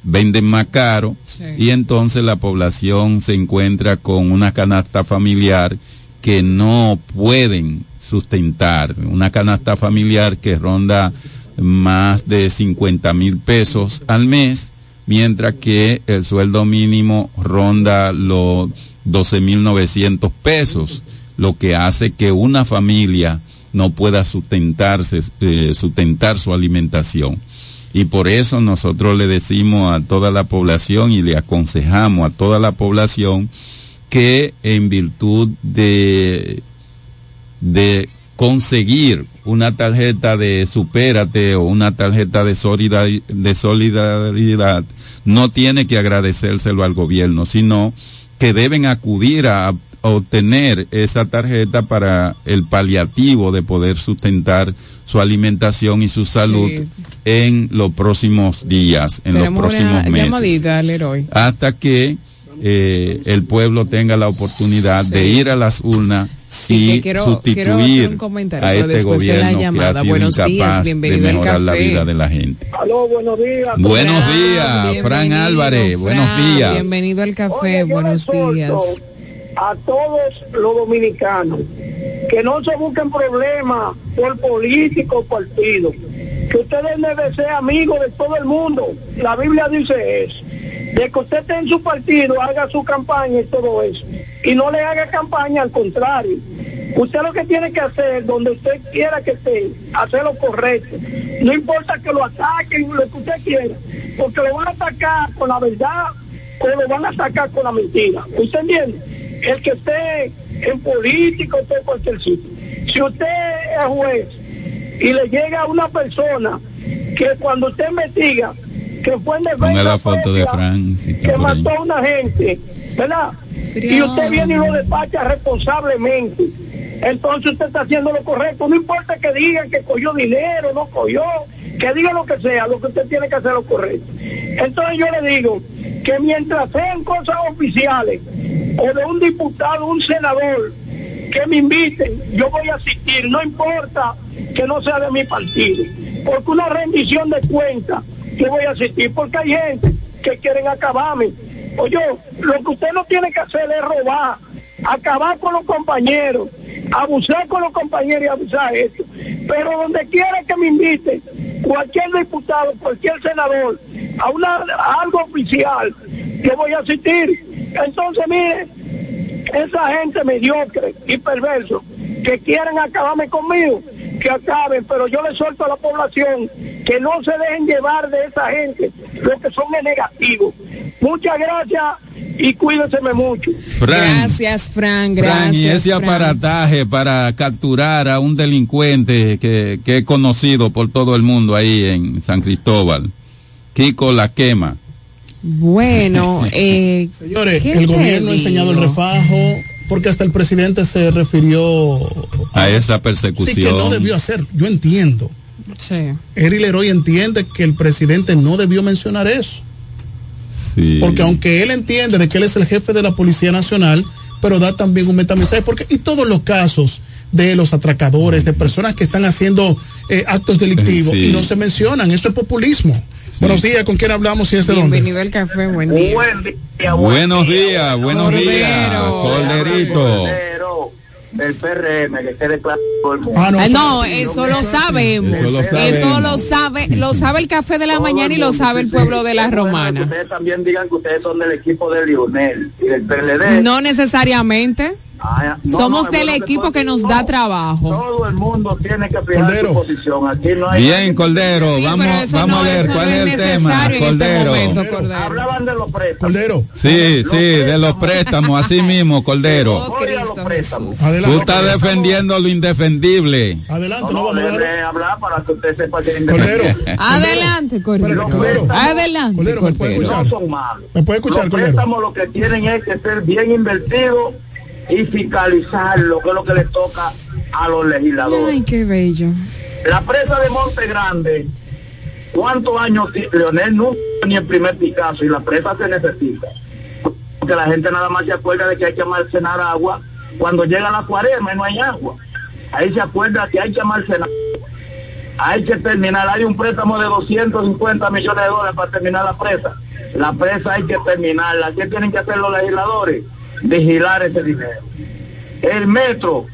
Speaker 24: venden más caro, y entonces la población se encuentra con una canasta familiar que no pueden sustentar, una canasta familiar que ronda más de 50 mil pesos al mes, mientras que el sueldo mínimo ronda los 12 mil 900 pesos, lo que hace que una familia no pueda sustentarse, eh, sustentar su alimentación. Y por eso nosotros le decimos a toda la población y le aconsejamos a toda la población que en virtud de, de conseguir una tarjeta de supérate o una tarjeta de solidar- de solidaridad, no tiene que agradecérselo al gobierno, sino que deben acudir a, a obtener esa tarjeta para el paliativo de poder sustentar su alimentación y su salud
Speaker 23: Sí.
Speaker 24: en los próximos días, en los próximos meses. hasta que eh, el pueblo tenga la oportunidad de ir a las urnas
Speaker 23: Sí,
Speaker 24: y
Speaker 23: que quiero- quiero hacer
Speaker 24: sustituir
Speaker 23: un comentario,
Speaker 24: a este
Speaker 23: después de la
Speaker 24: gobierno que
Speaker 23: llamada.
Speaker 24: ha sido
Speaker 23: Buenos días,
Speaker 24: incapaz de
Speaker 23: al
Speaker 24: mejorar la vida de la gente.
Speaker 25: Aló, buenos días.
Speaker 24: Buenos
Speaker 23: Fran,
Speaker 24: días, Fran Álvarez, buenos días.
Speaker 23: Bienvenido al café,
Speaker 25: Oye,
Speaker 23: buenos días.
Speaker 25: A todos los dominicanos que no se busquen problemas por político o partido, que ustedes deben ser amigos de todo el mundo. La Biblia dice eso. De que usted esté en su partido, haga su campaña y todo eso. Y no le haga campaña, al contrario. Usted lo que tiene que hacer, donde usted quiera que esté, hacer lo correcto. No importa que lo ataquen, lo que usted quiera, porque lo van a atacar con la verdad o lo van a atacar con la mentira. ¿Usted entiende? El que esté en política, esté en cualquier sitio. Si usted es juez y le llega a una persona que cuando usted investiga que fue en defensa
Speaker 24: la foto de Fran, si
Speaker 25: que mató a una gente, ¿verdad? Y usted viene y lo despacha responsablemente. Entonces usted está haciendo lo correcto. No importa que digan que cogió dinero, no cogió, que diga lo que sea, lo que usted tiene que hacer lo correcto. Entonces yo le digo que mientras sean cosas oficiales o de un diputado, un senador, que me inviten, yo voy a asistir, no importa que no sea de mi partido, porque una rendición de cuentas, yo voy a asistir, porque hay gente que quieren acabarme. Oye, lo que usted no tiene que hacer es robar, acabar con los compañeros, abusar con los compañeros y abusar esto. Pero donde quiera que me invite, cualquier diputado, cualquier senador, a, una, algo oficial, yo voy a asistir. Entonces, mire, esa gente mediocre y perverso que quieren acabarme conmigo, que acaben, pero yo le suelto a la población que no se dejen llevar de esa gente, lo que son es negativo. Muchas gracias y cuídense mucho.
Speaker 24: Fran,
Speaker 23: Gracias, Fran, gracias.
Speaker 24: Fran, y ese aparataje para capturar a un delincuente que, que es conocido por todo el mundo ahí en San Cristóbal, Kiko La Quema.
Speaker 23: Bueno, <laughs> eh,
Speaker 10: Señores,
Speaker 23: ¿qué
Speaker 10: el gobierno ha enseñado el refajo porque hasta el presidente se refirió
Speaker 24: a esa
Speaker 10: sí
Speaker 24: persecución.
Speaker 10: que no debió hacer. Yo entiendo.
Speaker 23: Sí.
Speaker 10: Eri Leroy entiende que el presidente no debió mencionar eso.
Speaker 24: Sí.
Speaker 10: Porque aunque él entiende de que él es el jefe de la Policía Nacional, pero da también un metamensaje. Porque, y todos los casos de los atracadores, de personas que están haciendo eh, actos delictivos
Speaker 24: Sí.
Speaker 10: y no se mencionan, eso es populismo. Buenos días, ¿con quién hablamos y es de dónde?
Speaker 23: Bienvenido al café, buen día.
Speaker 24: Buenos días, buenos días, Corderito.
Speaker 26: Del PRM, que quede claro el mundo.
Speaker 10: Ah,
Speaker 23: Ah, no, eso lo sabemos.
Speaker 24: Eso lo
Speaker 23: Eso
Speaker 24: sabemos.
Speaker 23: lo sabe, lo sabe el café de la
Speaker 26: Todo
Speaker 23: mañana y lo sabe el pueblo de la
Speaker 26: que
Speaker 23: romana.
Speaker 26: Ustedes también digan que ustedes son del equipo de Lionel y del PLD.
Speaker 23: No necesariamente.
Speaker 26: Ah, no,
Speaker 23: Somos
Speaker 26: no,
Speaker 23: del equipo que nos da trabajo.
Speaker 26: Todo el mundo tiene que fijar
Speaker 10: Cordero.
Speaker 26: su posición. Aquí no hay.
Speaker 24: Bien, Cordero,
Speaker 23: Sí,
Speaker 24: vamos, vamos
Speaker 23: no-
Speaker 24: a ver cuál
Speaker 23: no
Speaker 24: es el tema,
Speaker 23: este
Speaker 24: Cordero.
Speaker 23: momento, Cordero.
Speaker 26: Hablaban de los préstamos.
Speaker 10: Cordero.
Speaker 24: Sí, sí, de los préstamos, así <laughs> mismo, Cordero.
Speaker 23: Oh.
Speaker 24: Tú
Speaker 10: Adelante.
Speaker 24: estás defendiendo lo indefendible.
Speaker 10: Adelante,
Speaker 26: No,
Speaker 10: no,
Speaker 26: no,
Speaker 10: vamos a
Speaker 26: déjeme
Speaker 10: dejar-
Speaker 26: hablar para que usted sepa que es
Speaker 10: Cordero.
Speaker 26: independiente.
Speaker 23: Adelante, Cordero. Adelante,
Speaker 10: Cordero, ¿me puede
Speaker 23: Cordero.
Speaker 26: No
Speaker 10: escuchar?
Speaker 26: son malos.
Speaker 10: ¿Me puede escuchar,
Speaker 26: Los préstamos lo que tienen es que ser bien invertidos y fiscalizarlo, que es lo que le toca a los legisladores.
Speaker 23: Ay, qué bello.
Speaker 26: La presa de Monte Grande, ¿cuántos años Leonel nunca ni el primer Picasso y la presa se necesita? Porque la gente nada más se acuerda de que hay que almacenar agua cuando llega la cuaresma y no hay agua. Ahí se acuerda que hay que almacenar. Hay que terminar, hay un préstamo de 250 millones de dólares para terminar la presa. La presa hay que terminarla. ¿Qué tienen que hacer los legisladores? Vigilar ese dinero. El metro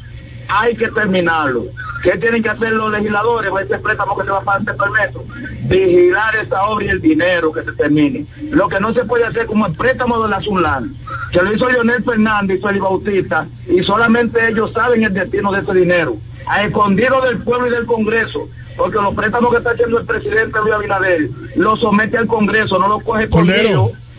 Speaker 26: hay que terminarlo. ¿Qué tienen que hacer los legisladores con ese préstamo que se va a pagar por el metro? Vigilar esa obra y el dinero que se termine. Lo que no se puede hacer como el préstamo de la Sunlan, que lo hizo Leonel Fernández y Félix Bautista, y solamente ellos saben el destino de ese dinero. a escondido del pueblo y del Congreso, porque los préstamos que está haciendo el presidente Luis Abinader los somete al Congreso, no los coge como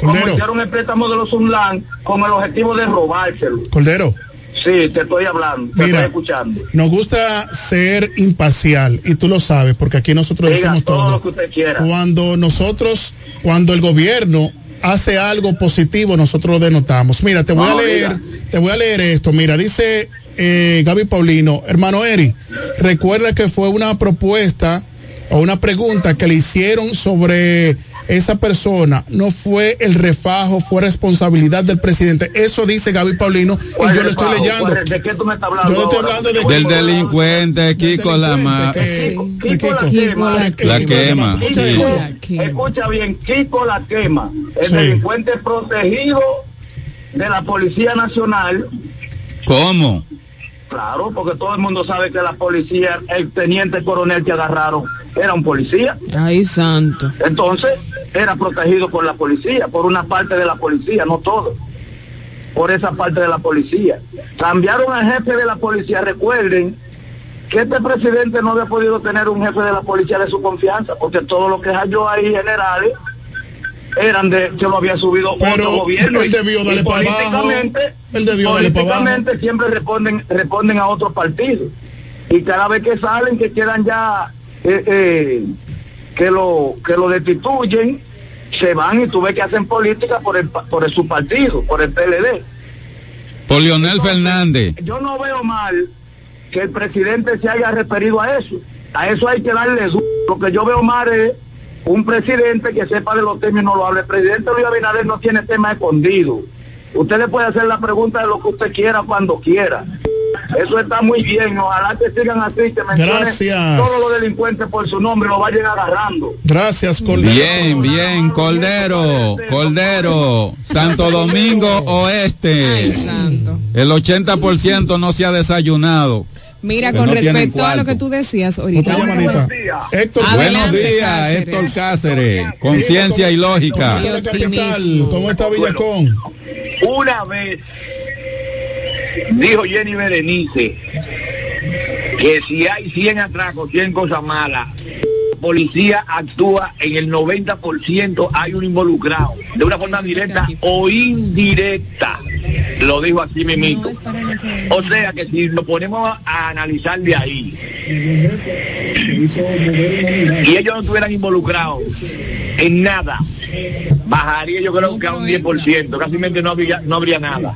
Speaker 10: Cordero.
Speaker 26: hicieron el préstamo de los Unlan con el objetivo de robárselo.
Speaker 10: Cordero,
Speaker 26: Sí, te estoy hablando, te
Speaker 10: Mira.
Speaker 26: estoy escuchando.
Speaker 10: nos gusta ser imparcial y tú lo sabes porque aquí nosotros
Speaker 26: Diga
Speaker 10: decimos
Speaker 26: todo
Speaker 10: todo.
Speaker 26: lo que usted quiera.
Speaker 10: Cuando nosotros, cuando el gobierno hace algo positivo, nosotros lo denotamos. Mira, te voy
Speaker 26: No,
Speaker 10: a leer, te voy a leer esto. Mira, dice eh, Gaby Paulino, hermano Eri, recuerda que fue una propuesta o una pregunta que le hicieron sobre esa persona. No fue el refajo, fue responsabilidad del presidente. Eso dice Gaby Paulino y yo lo estoy leyendo.
Speaker 26: ¿De qué tú me estás hablando?
Speaker 10: Yo estoy hablando de
Speaker 24: Del delincuente, Kiko Lama.
Speaker 26: Kiko, Kiko la
Speaker 23: Kiko
Speaker 26: quema.
Speaker 23: la
Speaker 24: La quema,
Speaker 26: Kiko,
Speaker 24: sí.
Speaker 26: escucha bien, Kiko la quema, el
Speaker 10: Sí.
Speaker 26: delincuente protegido de la Policía Nacional,
Speaker 24: ¿Cómo?
Speaker 26: claro, porque todo el mundo sabe que la policía, el teniente coronel que agarraron era un policía,
Speaker 23: Ay, santo.
Speaker 26: entonces era protegido por la policía, por una parte de la policía, no todo, por esa parte de la policía. Cambiaron al jefe de la policía, recuerden que este presidente no había podido tener un jefe de la policía de su confianza, porque todos los que halló ahí generales eran de que lo había subido
Speaker 10: Pero
Speaker 26: otro gobierno.
Speaker 10: él
Speaker 26: y-
Speaker 10: debió darle
Speaker 26: y
Speaker 10: para abajo.
Speaker 26: políticamente,
Speaker 10: Él debió darle para
Speaker 26: políticamente siempre responden, responden a otros partidos. Y cada vez que salen, que quedan ya eh, eh, que lo que lo destituyen, se van y tú ves que hacen política por el por el, su partido, por el PLD.
Speaker 24: Por Leonel Fernández.
Speaker 26: Yo no veo mal que el presidente se haya referido a eso. A eso hay que darle duro. Lo que yo veo mal es un presidente que sepa de los temas y no lo hable. El presidente Luis Abinader no tiene tema escondido. Usted le puede hacer la pregunta de lo que usted quiera cuando quiera. Eso está muy bien. Ojalá que sigan así, que mencionen
Speaker 10: Gracias.
Speaker 26: todos los delincuentes por su nombre lo vayan agarrando.
Speaker 10: Gracias, Cordero.
Speaker 24: Bien, bien, Cordero, Cordero, Santo Domingo Oeste. El 80% no se ha desayunado.
Speaker 23: Mira, con
Speaker 24: no
Speaker 23: respecto a lo que tú decías ahorita.
Speaker 10: Llamadita. Héctor,
Speaker 24: Buenos días,
Speaker 23: Cáceres.
Speaker 24: Héctor Cáceres. Conciencia y lógica.
Speaker 10: ¿cómo está Villacón?
Speaker 27: Una vez dijo Jenny Berenice que si hay 100 atracos, 100 cosas malas, la policía actúa en el 90%, hay un involucrado, de una forma directa o indirecta. Lo dijo así mismo. O sea que si nos ponemos a analizar de ahí y ellos no estuvieran involucrados en nada, bajaría yo creo que a un 10%, casi no habría, no habría nada.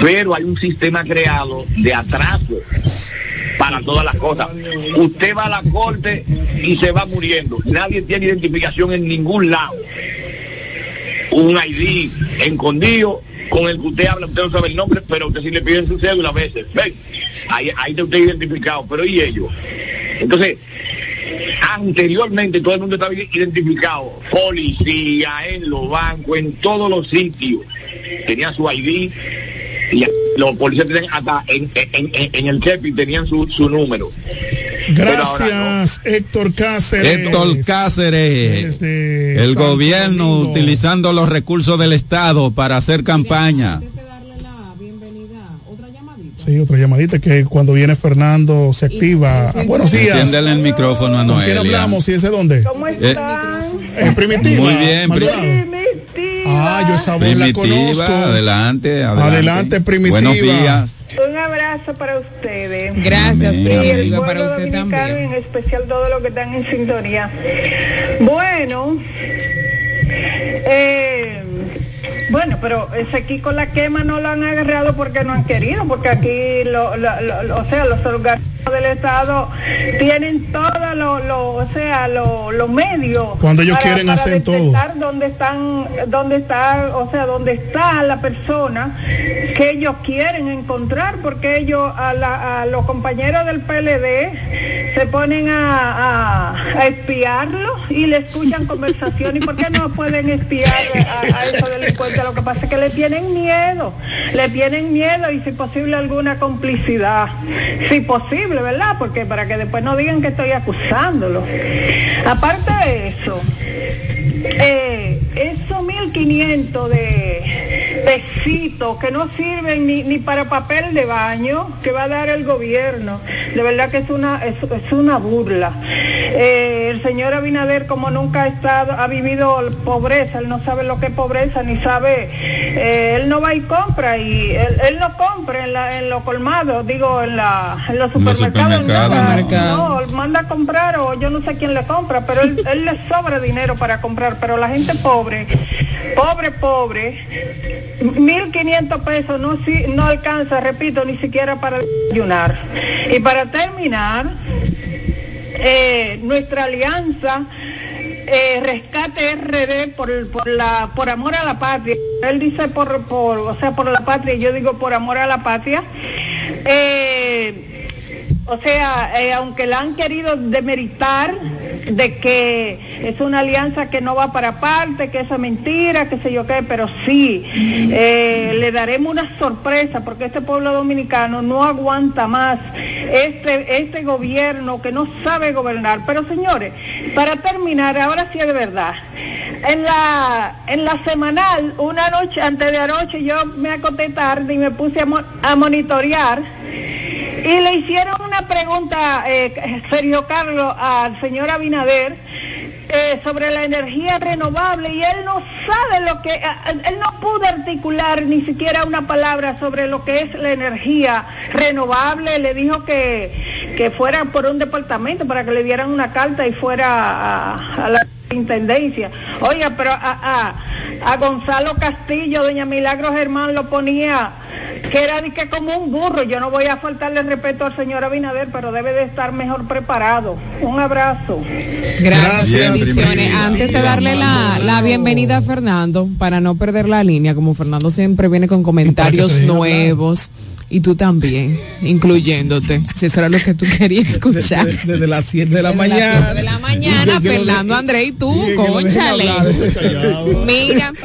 Speaker 27: Pero hay un sistema creado de atraso para todas las cosas. Usted va a la corte y se va muriendo. Nadie tiene identificación en ningún lado. Un ID escondido con el que usted habla, usted no sabe el nombre, pero usted sí le piden su cédula a veces. Ven, ahí, ahí está usted identificado, pero ¿y ellos? Entonces, anteriormente todo el mundo estaba identificado, policía, en los bancos, en todos los sitios, tenía su ID y los policías tenían hasta en, en, en, en el chepi tenían su, su número.
Speaker 10: Gracias, Héctor Cáceres.
Speaker 24: Héctor Cáceres,
Speaker 10: Desde
Speaker 24: el
Speaker 10: Santo
Speaker 24: gobierno
Speaker 10: Domingo.
Speaker 24: utilizando los recursos del Estado para hacer campaña.
Speaker 10: Sí, otra llamadita que cuando viene Fernando se activa. Ah, buenos días.
Speaker 24: Enciéndele el micrófono a
Speaker 10: ¿Con quién
Speaker 24: Noelia.
Speaker 10: hablamos? ¿Y ese dónde?
Speaker 28: ¿Cómo
Speaker 24: Eh,
Speaker 28: están?
Speaker 10: Eh, primitiva.
Speaker 24: Muy bien,
Speaker 10: Maldonado. Ah, yo esa voz la
Speaker 24: Primitiva,
Speaker 10: conozco.
Speaker 24: adelante, adelante.
Speaker 10: Adelante, Primitiva.
Speaker 24: Buenos días.
Speaker 28: Un abrazo para ustedes.
Speaker 23: Gracias,
Speaker 24: Amén,
Speaker 28: Y el pueblo
Speaker 23: para usted también.
Speaker 28: en especial todos los que están en sintonía. Bueno, eh, bueno, pero ese Kiko la quema no lo han agarrado porque no han querido, porque aquí, lo, lo- lo- lo- o sea, los organismos del Estado tienen todos los, lo, o sea, los medios.
Speaker 10: Cuando ellos quieren hacen todo.
Speaker 28: detectar dónde están, dónde está, o sea, dónde está la persona que ellos quieren encontrar, porque ellos a, la- a los compañeros del PLD se ponen a, a, a espiarlo y le escuchan conversación. ¿Y por qué no pueden espiar a, a esos delincuentes? Lo que pasa es que le tienen miedo, le tienen miedo y si posible alguna complicidad. Si posible, ¿verdad? Porque para que después no digan que estoy acusándolo. Aparte de eso, eh, esos 1500 de tecitos que no sirven ni, ni para papel de baño que va a dar el gobierno. De verdad que es una, es, es una burla. Eh, el señor Abinader, como nunca ha estado, ha vivido pobreza, él no sabe lo que es pobreza, ni sabe, eh, él no va y compra, y él, él no compra en, la, en los colmados, digo, en, la, en los supermercados. no, no, manda a comprar o yo no sé quién le compra, pero él, él le sobra dinero para comprar, pero la gente pobre, pobre, pobre, 1.500 pesos no, si, no alcanza, repito, ni siquiera para desayunar. Y para terminar, eh, nuestra alianza eh, Rescate RD por, la, por amor a la patria. Él dice por, por, o sea, por la patria, yo digo por amor a la patria. Eh, o sea, aunque la han querido demeritar de que es una alianza que no va para parte, que eso es mentira, que sé yo qué, pero sí, eh, le daremos una sorpresa porque este pueblo dominicano no aguanta más este, este gobierno que no sabe gobernar. Pero señores, para terminar, ahora sí es de verdad. En la, en la semanal, una noche, antes de anoche, yo me acosté tarde y me puse a, a monitorear y le hicieron una pregunta, eh, Sergio Carlos, al señor Abinader eh, sobre la energía renovable y él no sabe lo que, a- él no pudo articular ni siquiera una palabra sobre lo que es la energía renovable. Le dijo que, que fuera por un departamento para que le dieran una carta y fuera a, a la intendencia. Oiga, pero a, a, a Gonzalo Castillo, doña Milagro Germán lo ponía que era de que como un burro. Yo no voy a faltarle respeto al señor Abinader, pero debe de estar mejor preparado. Un abrazo.
Speaker 23: Gracias, bendiciones. Antes de darle la, la bienvenida a Fernando, para no perder la línea, como Fernando siempre viene con comentarios nuevos, y tú también, incluyéndote, si eso era lo que tú <laughs> querías escuchar.
Speaker 10: Desde, desde las 7 de la
Speaker 23: Desde las
Speaker 10: mañana.
Speaker 23: siete de la mañana, Fernando, André y tú,
Speaker 10: callado.
Speaker 23: Mira, <laughs>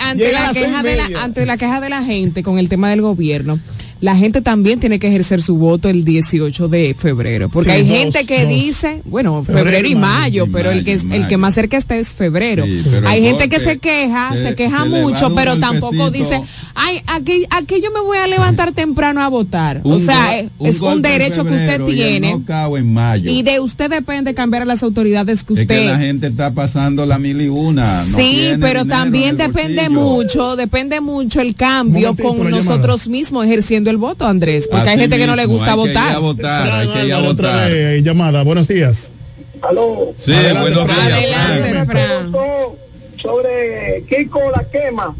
Speaker 23: ante, la
Speaker 10: las
Speaker 23: queja de la, ante la queja de la gente con el tema del gobierno, la gente también tiene que ejercer su voto el 18 de febrero, porque
Speaker 10: Sí,
Speaker 23: hay
Speaker 10: dos,
Speaker 23: gente que
Speaker 10: dos.
Speaker 23: dice, bueno,
Speaker 10: Febrero
Speaker 23: febrero,
Speaker 10: y
Speaker 23: y
Speaker 10: mayo,
Speaker 23: pero el que es, el que más cerca está es febrero.
Speaker 24: Sí,
Speaker 23: hay gente que se queja, se,
Speaker 24: se-
Speaker 23: queja
Speaker 24: se
Speaker 23: mucho, pero tampoco dice, ay, aquí, aquí yo me voy a levantar <laughs> temprano a votar. o sea, es, es un derecho que usted
Speaker 24: y el
Speaker 23: tiene.
Speaker 24: knockout en mayo.
Speaker 23: Y de usted depende cambiar a las autoridades que
Speaker 24: es
Speaker 23: usted
Speaker 24: que la gente está pasando la mil y una. no
Speaker 23: sí, pero también
Speaker 24: en el
Speaker 23: depende mucho, depende mucho el cambio
Speaker 10: Momentito,
Speaker 23: con nosotros mismos ejerciendo el voto, Andrés, porque hay gente que no le gusta
Speaker 24: hay que ir
Speaker 23: votar.
Speaker 24: a votar, hay que ir a
Speaker 10: Álvaro, otra
Speaker 24: votar.
Speaker 10: vez, llamada. Buenos días.
Speaker 25: Aló.
Speaker 24: Sí,
Speaker 10: Adelante,
Speaker 24: buenos
Speaker 10: Fran.
Speaker 24: días.
Speaker 23: Adelante,
Speaker 24: Fran.
Speaker 23: Fran.
Speaker 25: sobre Kiko la quema.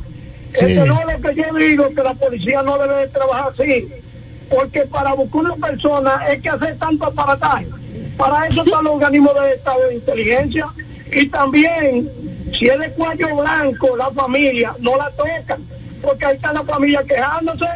Speaker 10: Sí.
Speaker 25: Eso no es lo que yo digo, que la policía no debe de trabajar así. Porque para buscar una persona hay que hacer tanto aparataje. Para eso están los <laughs> organismos de Estado de inteligencia. Y también, si es de cuello blanco, la familia no la tocan. Porque ahí está la familia quejándose.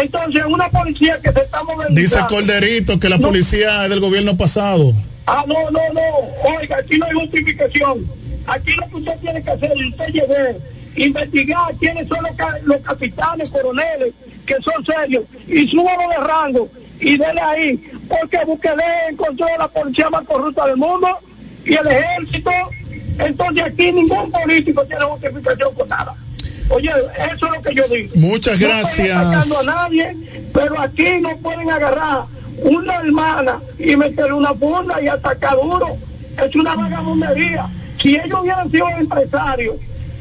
Speaker 25: Entonces, una policía que se está moviendo.
Speaker 10: Dice Corderito que la
Speaker 25: No.
Speaker 10: policía es del gobierno pasado.
Speaker 25: Ah, no, no, no. Oiga, aquí no hay justificación. Aquí lo que usted tiene que hacer es usted llegar, investigar quiénes son los, los capitanes, coroneles, que son serios, y súbalo de rango, y dele ahí, porque Bukele encontró la policía más corrupta del mundo, y el ejército. Entonces aquí ningún político tiene justificación con nada. Oye, eso es lo que yo digo.
Speaker 10: Muchas
Speaker 25: No estoy
Speaker 10: gracias.
Speaker 25: a nadie, pero aquí no pueden agarrar una hermana y meterle una funda y atacar duro. Es una vagabundería. Si ellos hubieran sido empresarios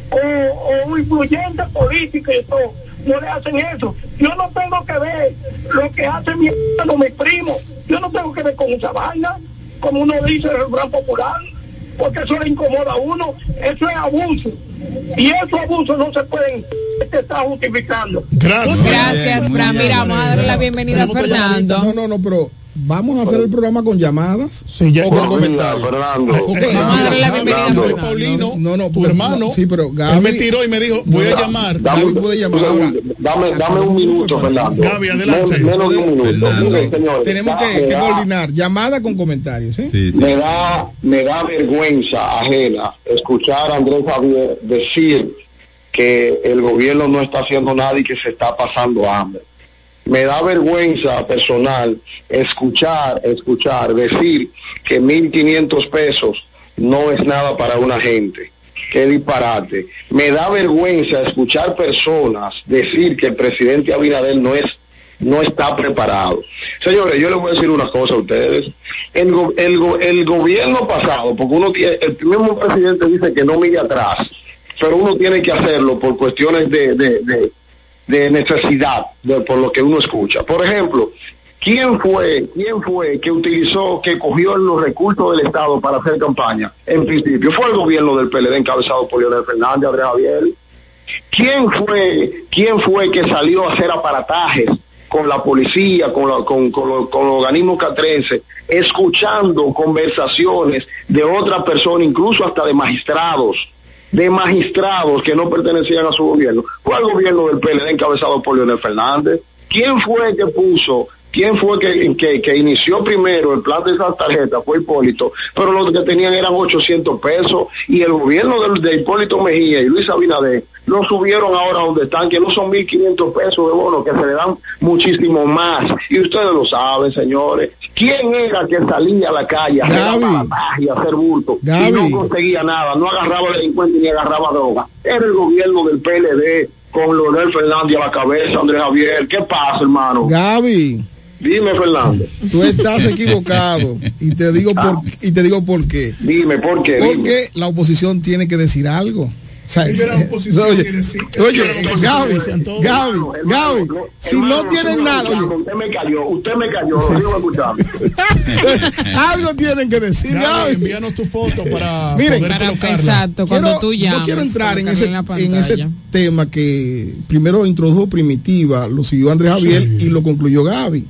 Speaker 25: o, o influyentes políticos y todo, no le hacen eso. Yo no tengo que ver lo que hace mi hermano, mi primo. Yo no tengo que ver con esa vaina, como uno dice en el gran popular, porque eso le incomoda a uno. Eso es abuso. Y esos abusos no se pueden estar justificando.
Speaker 10: Gracias.
Speaker 23: Gracias, Fran. Mira, vamos a darle la bienvenida a. Fernando.
Speaker 29: No, no, no, pero vamos a hacer el programa con llamadas
Speaker 10: Sí, ya-
Speaker 29: o con comentarios.
Speaker 30: Fernando.
Speaker 10: Paulino,
Speaker 29: No, no,
Speaker 10: tu hermano,
Speaker 29: sí, pero Gaby-
Speaker 10: él me tiró y me dijo, voy a llamar.
Speaker 29: Gaby puede llamar ahora.
Speaker 30: Dame, dame un minuto, Fernando.
Speaker 10: Gaby, adelante.
Speaker 30: Men- menos de un minuto.
Speaker 24: Fernando.
Speaker 30: Mire, señores,
Speaker 29: Tenemos
Speaker 30: da-
Speaker 29: que,
Speaker 30: me
Speaker 29: que
Speaker 30: da-
Speaker 29: coordinar llamada con comentarios. Sí,
Speaker 24: sí.
Speaker 30: Me da, me da vergüenza ajena escuchar a Andrés Javier decir que el gobierno no está haciendo nada y que se está pasando hambre. Me da vergüenza personal escuchar, escuchar decir que 1.500 pesos no es nada para una gente.
Speaker 26: qué disparate. Me da vergüenza escuchar personas decir que el presidente Abinader no es no está preparado. Señores, yo les voy a decir una cosa a ustedes. El, el, go- el gobierno pasado, porque uno tiene, el mismo presidente dice que no mire atrás, pero uno tiene que hacerlo por cuestiones de, de, de, de necesidad, de- por lo que uno escucha. Por ejemplo, ¿quién fue, quién fue que utilizó, que cogió los recursos del Estado para hacer campaña? En principio, fue el gobierno del PLD encabezado por Leonel Fernández, Andrés Javier. ¿Quién fue, quién fue que salió a hacer aparatajes con la policía, con, la- con, con con los organismos catrenses, escuchando conversaciones de otra persona, incluso hasta de magistrados, de magistrados que no pertenecían a su gobierno? Fue el gobierno del PLD encabezado por Leonel Fernández. ¿Quién fue que puso ¿Quién fue que, que, que inició primero el plan de esas tarjetas? Fue Hipólito, pero los que tenían eran 800 pesos y el gobierno de, de Hipólito Mejía y Luis Abinader lo subieron ahora donde están, que no son 1.500 pesos de bono, que se le dan muchísimo más. Y ustedes lo saben, señores. ¿Quién era que salía a la calle a hacer y a hacer bulto y no conseguía nada, no agarraba delincuentes ni agarraba droga? Era el gobierno del PLD con Leonel Fernández a la cabeza, Andrés Javier. ¿Qué pasa, hermano?
Speaker 29: Gaby,
Speaker 26: Dime, Fernando.
Speaker 29: tú estás equivocado y te digo por y te digo por qué.
Speaker 26: Dime, ¿por qué?
Speaker 29: Porque la oposición tiene que decir algo. O sea,
Speaker 10: oposición
Speaker 29: oye, oye, Gaby. Gaby, Gaby, si no tienen nada, oye,
Speaker 26: Usted me cayó, usted me cayó, <laughs>
Speaker 29: algo tienen que decir,
Speaker 10: Gaby,
Speaker 29: Gaby.
Speaker 10: envíanos tu foto para
Speaker 29: Miren,
Speaker 10: poder
Speaker 23: Para-
Speaker 10: colocarla.
Speaker 23: exacto, cuando
Speaker 29: Quiero-
Speaker 23: tú llamas.
Speaker 29: no quiero entrar en ese, en ese tema que primero introdujo Primitiva, lo siguió Andrés Javier y lo concluyó Gaby.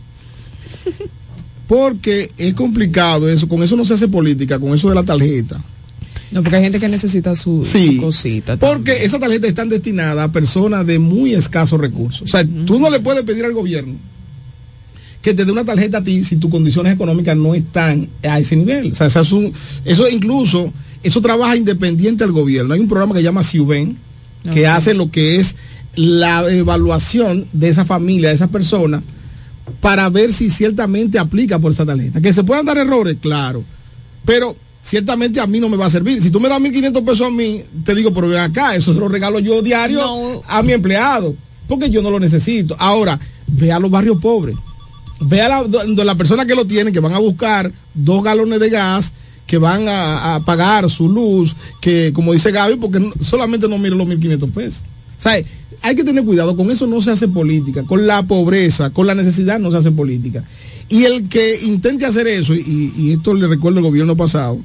Speaker 29: Porque es complicado eso, con eso no se hace política, con eso de la tarjeta.
Speaker 23: No, porque hay gente que necesita su,
Speaker 29: Sí,
Speaker 23: su cosita.
Speaker 29: Porque esas tarjetas están destinadas a personas de muy escasos recursos. O sea, tú no le puedes pedir al gobierno que te dé una tarjeta a ti si tus condiciones económicas no están a ese nivel. O sea, eso, es un- eso incluso, eso trabaja independiente al gobierno. Hay un programa que se llama Ciuben, que hace lo que es la evaluación de esa familia, de esa persona, para ver si ciertamente aplica por esa tarjeta. Que se puedan dar errores, claro. Pero ciertamente a mí no me va a servir. Si tú me das 1.500 pesos a mí, te digo, pero ven acá, eso se lo regalo yo diario
Speaker 23: No.
Speaker 29: a mi empleado, porque yo no lo necesito. Ahora, ve a los barrios pobres. Ve a la, persona que lo tiene, que van a buscar dos galones de gas, que van a, a pagar su luz, que como dice Gaby, porque solamente no mira los 1.500 pesos. O sea, hay que tener cuidado, con eso no se hace política, con la pobreza, con la necesidad no se hace política. Y el que intente hacer eso, y, y esto le recuerdo el gobierno pasado,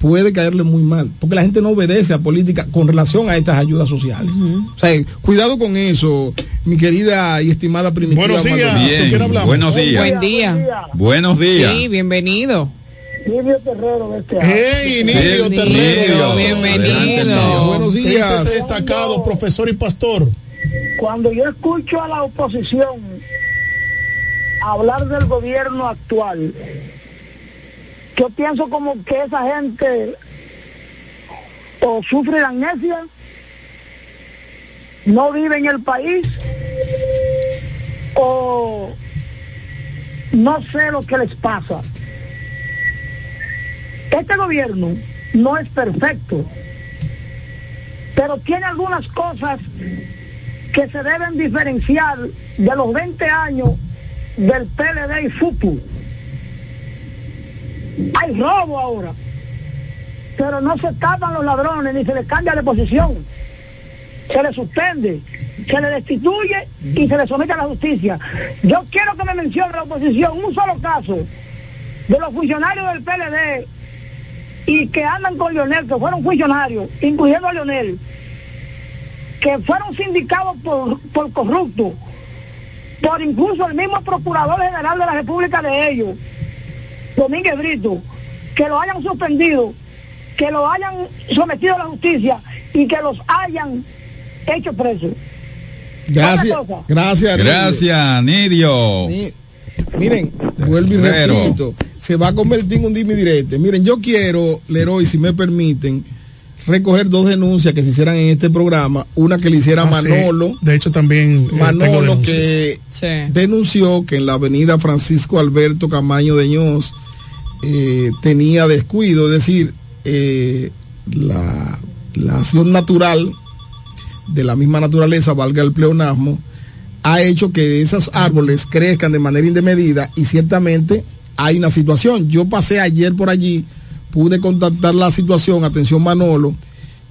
Speaker 29: puede caerle muy mal, porque la gente no obedece a política con relación a estas ayudas sociales. O sea, cuidado con eso, mi querida y estimada primitiva.
Speaker 10: Buenos días.
Speaker 29: Maldonado.
Speaker 10: ¿Con quién hablamos?
Speaker 24: Buenos días.
Speaker 23: Buen día.
Speaker 24: Buenos días.
Speaker 23: Sí, bienvenido.
Speaker 25: Silvio Terrero de este
Speaker 10: Hey, Nidio
Speaker 24: Sí,
Speaker 10: Terrero.
Speaker 23: Bienvenido.
Speaker 29: Buenos
Speaker 10: ¿Qué dice
Speaker 29: días.
Speaker 10: destacado profesor y pastor?
Speaker 25: Cuando yo escucho a la oposición hablar del gobierno actual, yo pienso como que esa gente o sufre de amnesia, no vive en el país, o no sé lo que les pasa. Este gobierno no es perfecto, pero tiene algunas cosas que se deben diferenciar de los 20 años del PLD y FUPU. Hay robo ahora, pero no se tapan los ladrones ni se les cambia de posición. Se les suspende, se les destituye y se les somete a la justicia. Yo quiero que me mencione la oposición un solo caso de los funcionarios del PLD y que andan con Leonel, que fueron funcionarios, incluyendo a Leonel, que fueron sindicados por, por corruptos, por incluso el mismo Procurador General de la República de ellos, Domínguez Brito, que lo hayan suspendido, que lo hayan sometido a la justicia y que los hayan hecho presos.
Speaker 29: Gracias, gracias. Nidio.
Speaker 24: Gracias, Nidio.
Speaker 29: Mi- Miren, vuelvo y repito, se va a convertir en un dime directo. Miren, yo quiero, Leroy, si me permiten, recoger dos denuncias que se hicieran en este programa. Una que le hiciera
Speaker 10: Ah, sí.
Speaker 29: Manolo,
Speaker 10: De hecho, también eh,
Speaker 29: Manolo que
Speaker 23: Sí.
Speaker 29: denunció que en la avenida Francisco Alberto Camaño de Ños eh, tenía descuido, es decir, eh, la, la acción natural de la misma naturaleza, valga el pleonasmo, ha hecho que esos árboles crezcan de manera indemedida y ciertamente hay una situación. Yo pasé ayer por allí, pude contactar la situación, atención Manolo,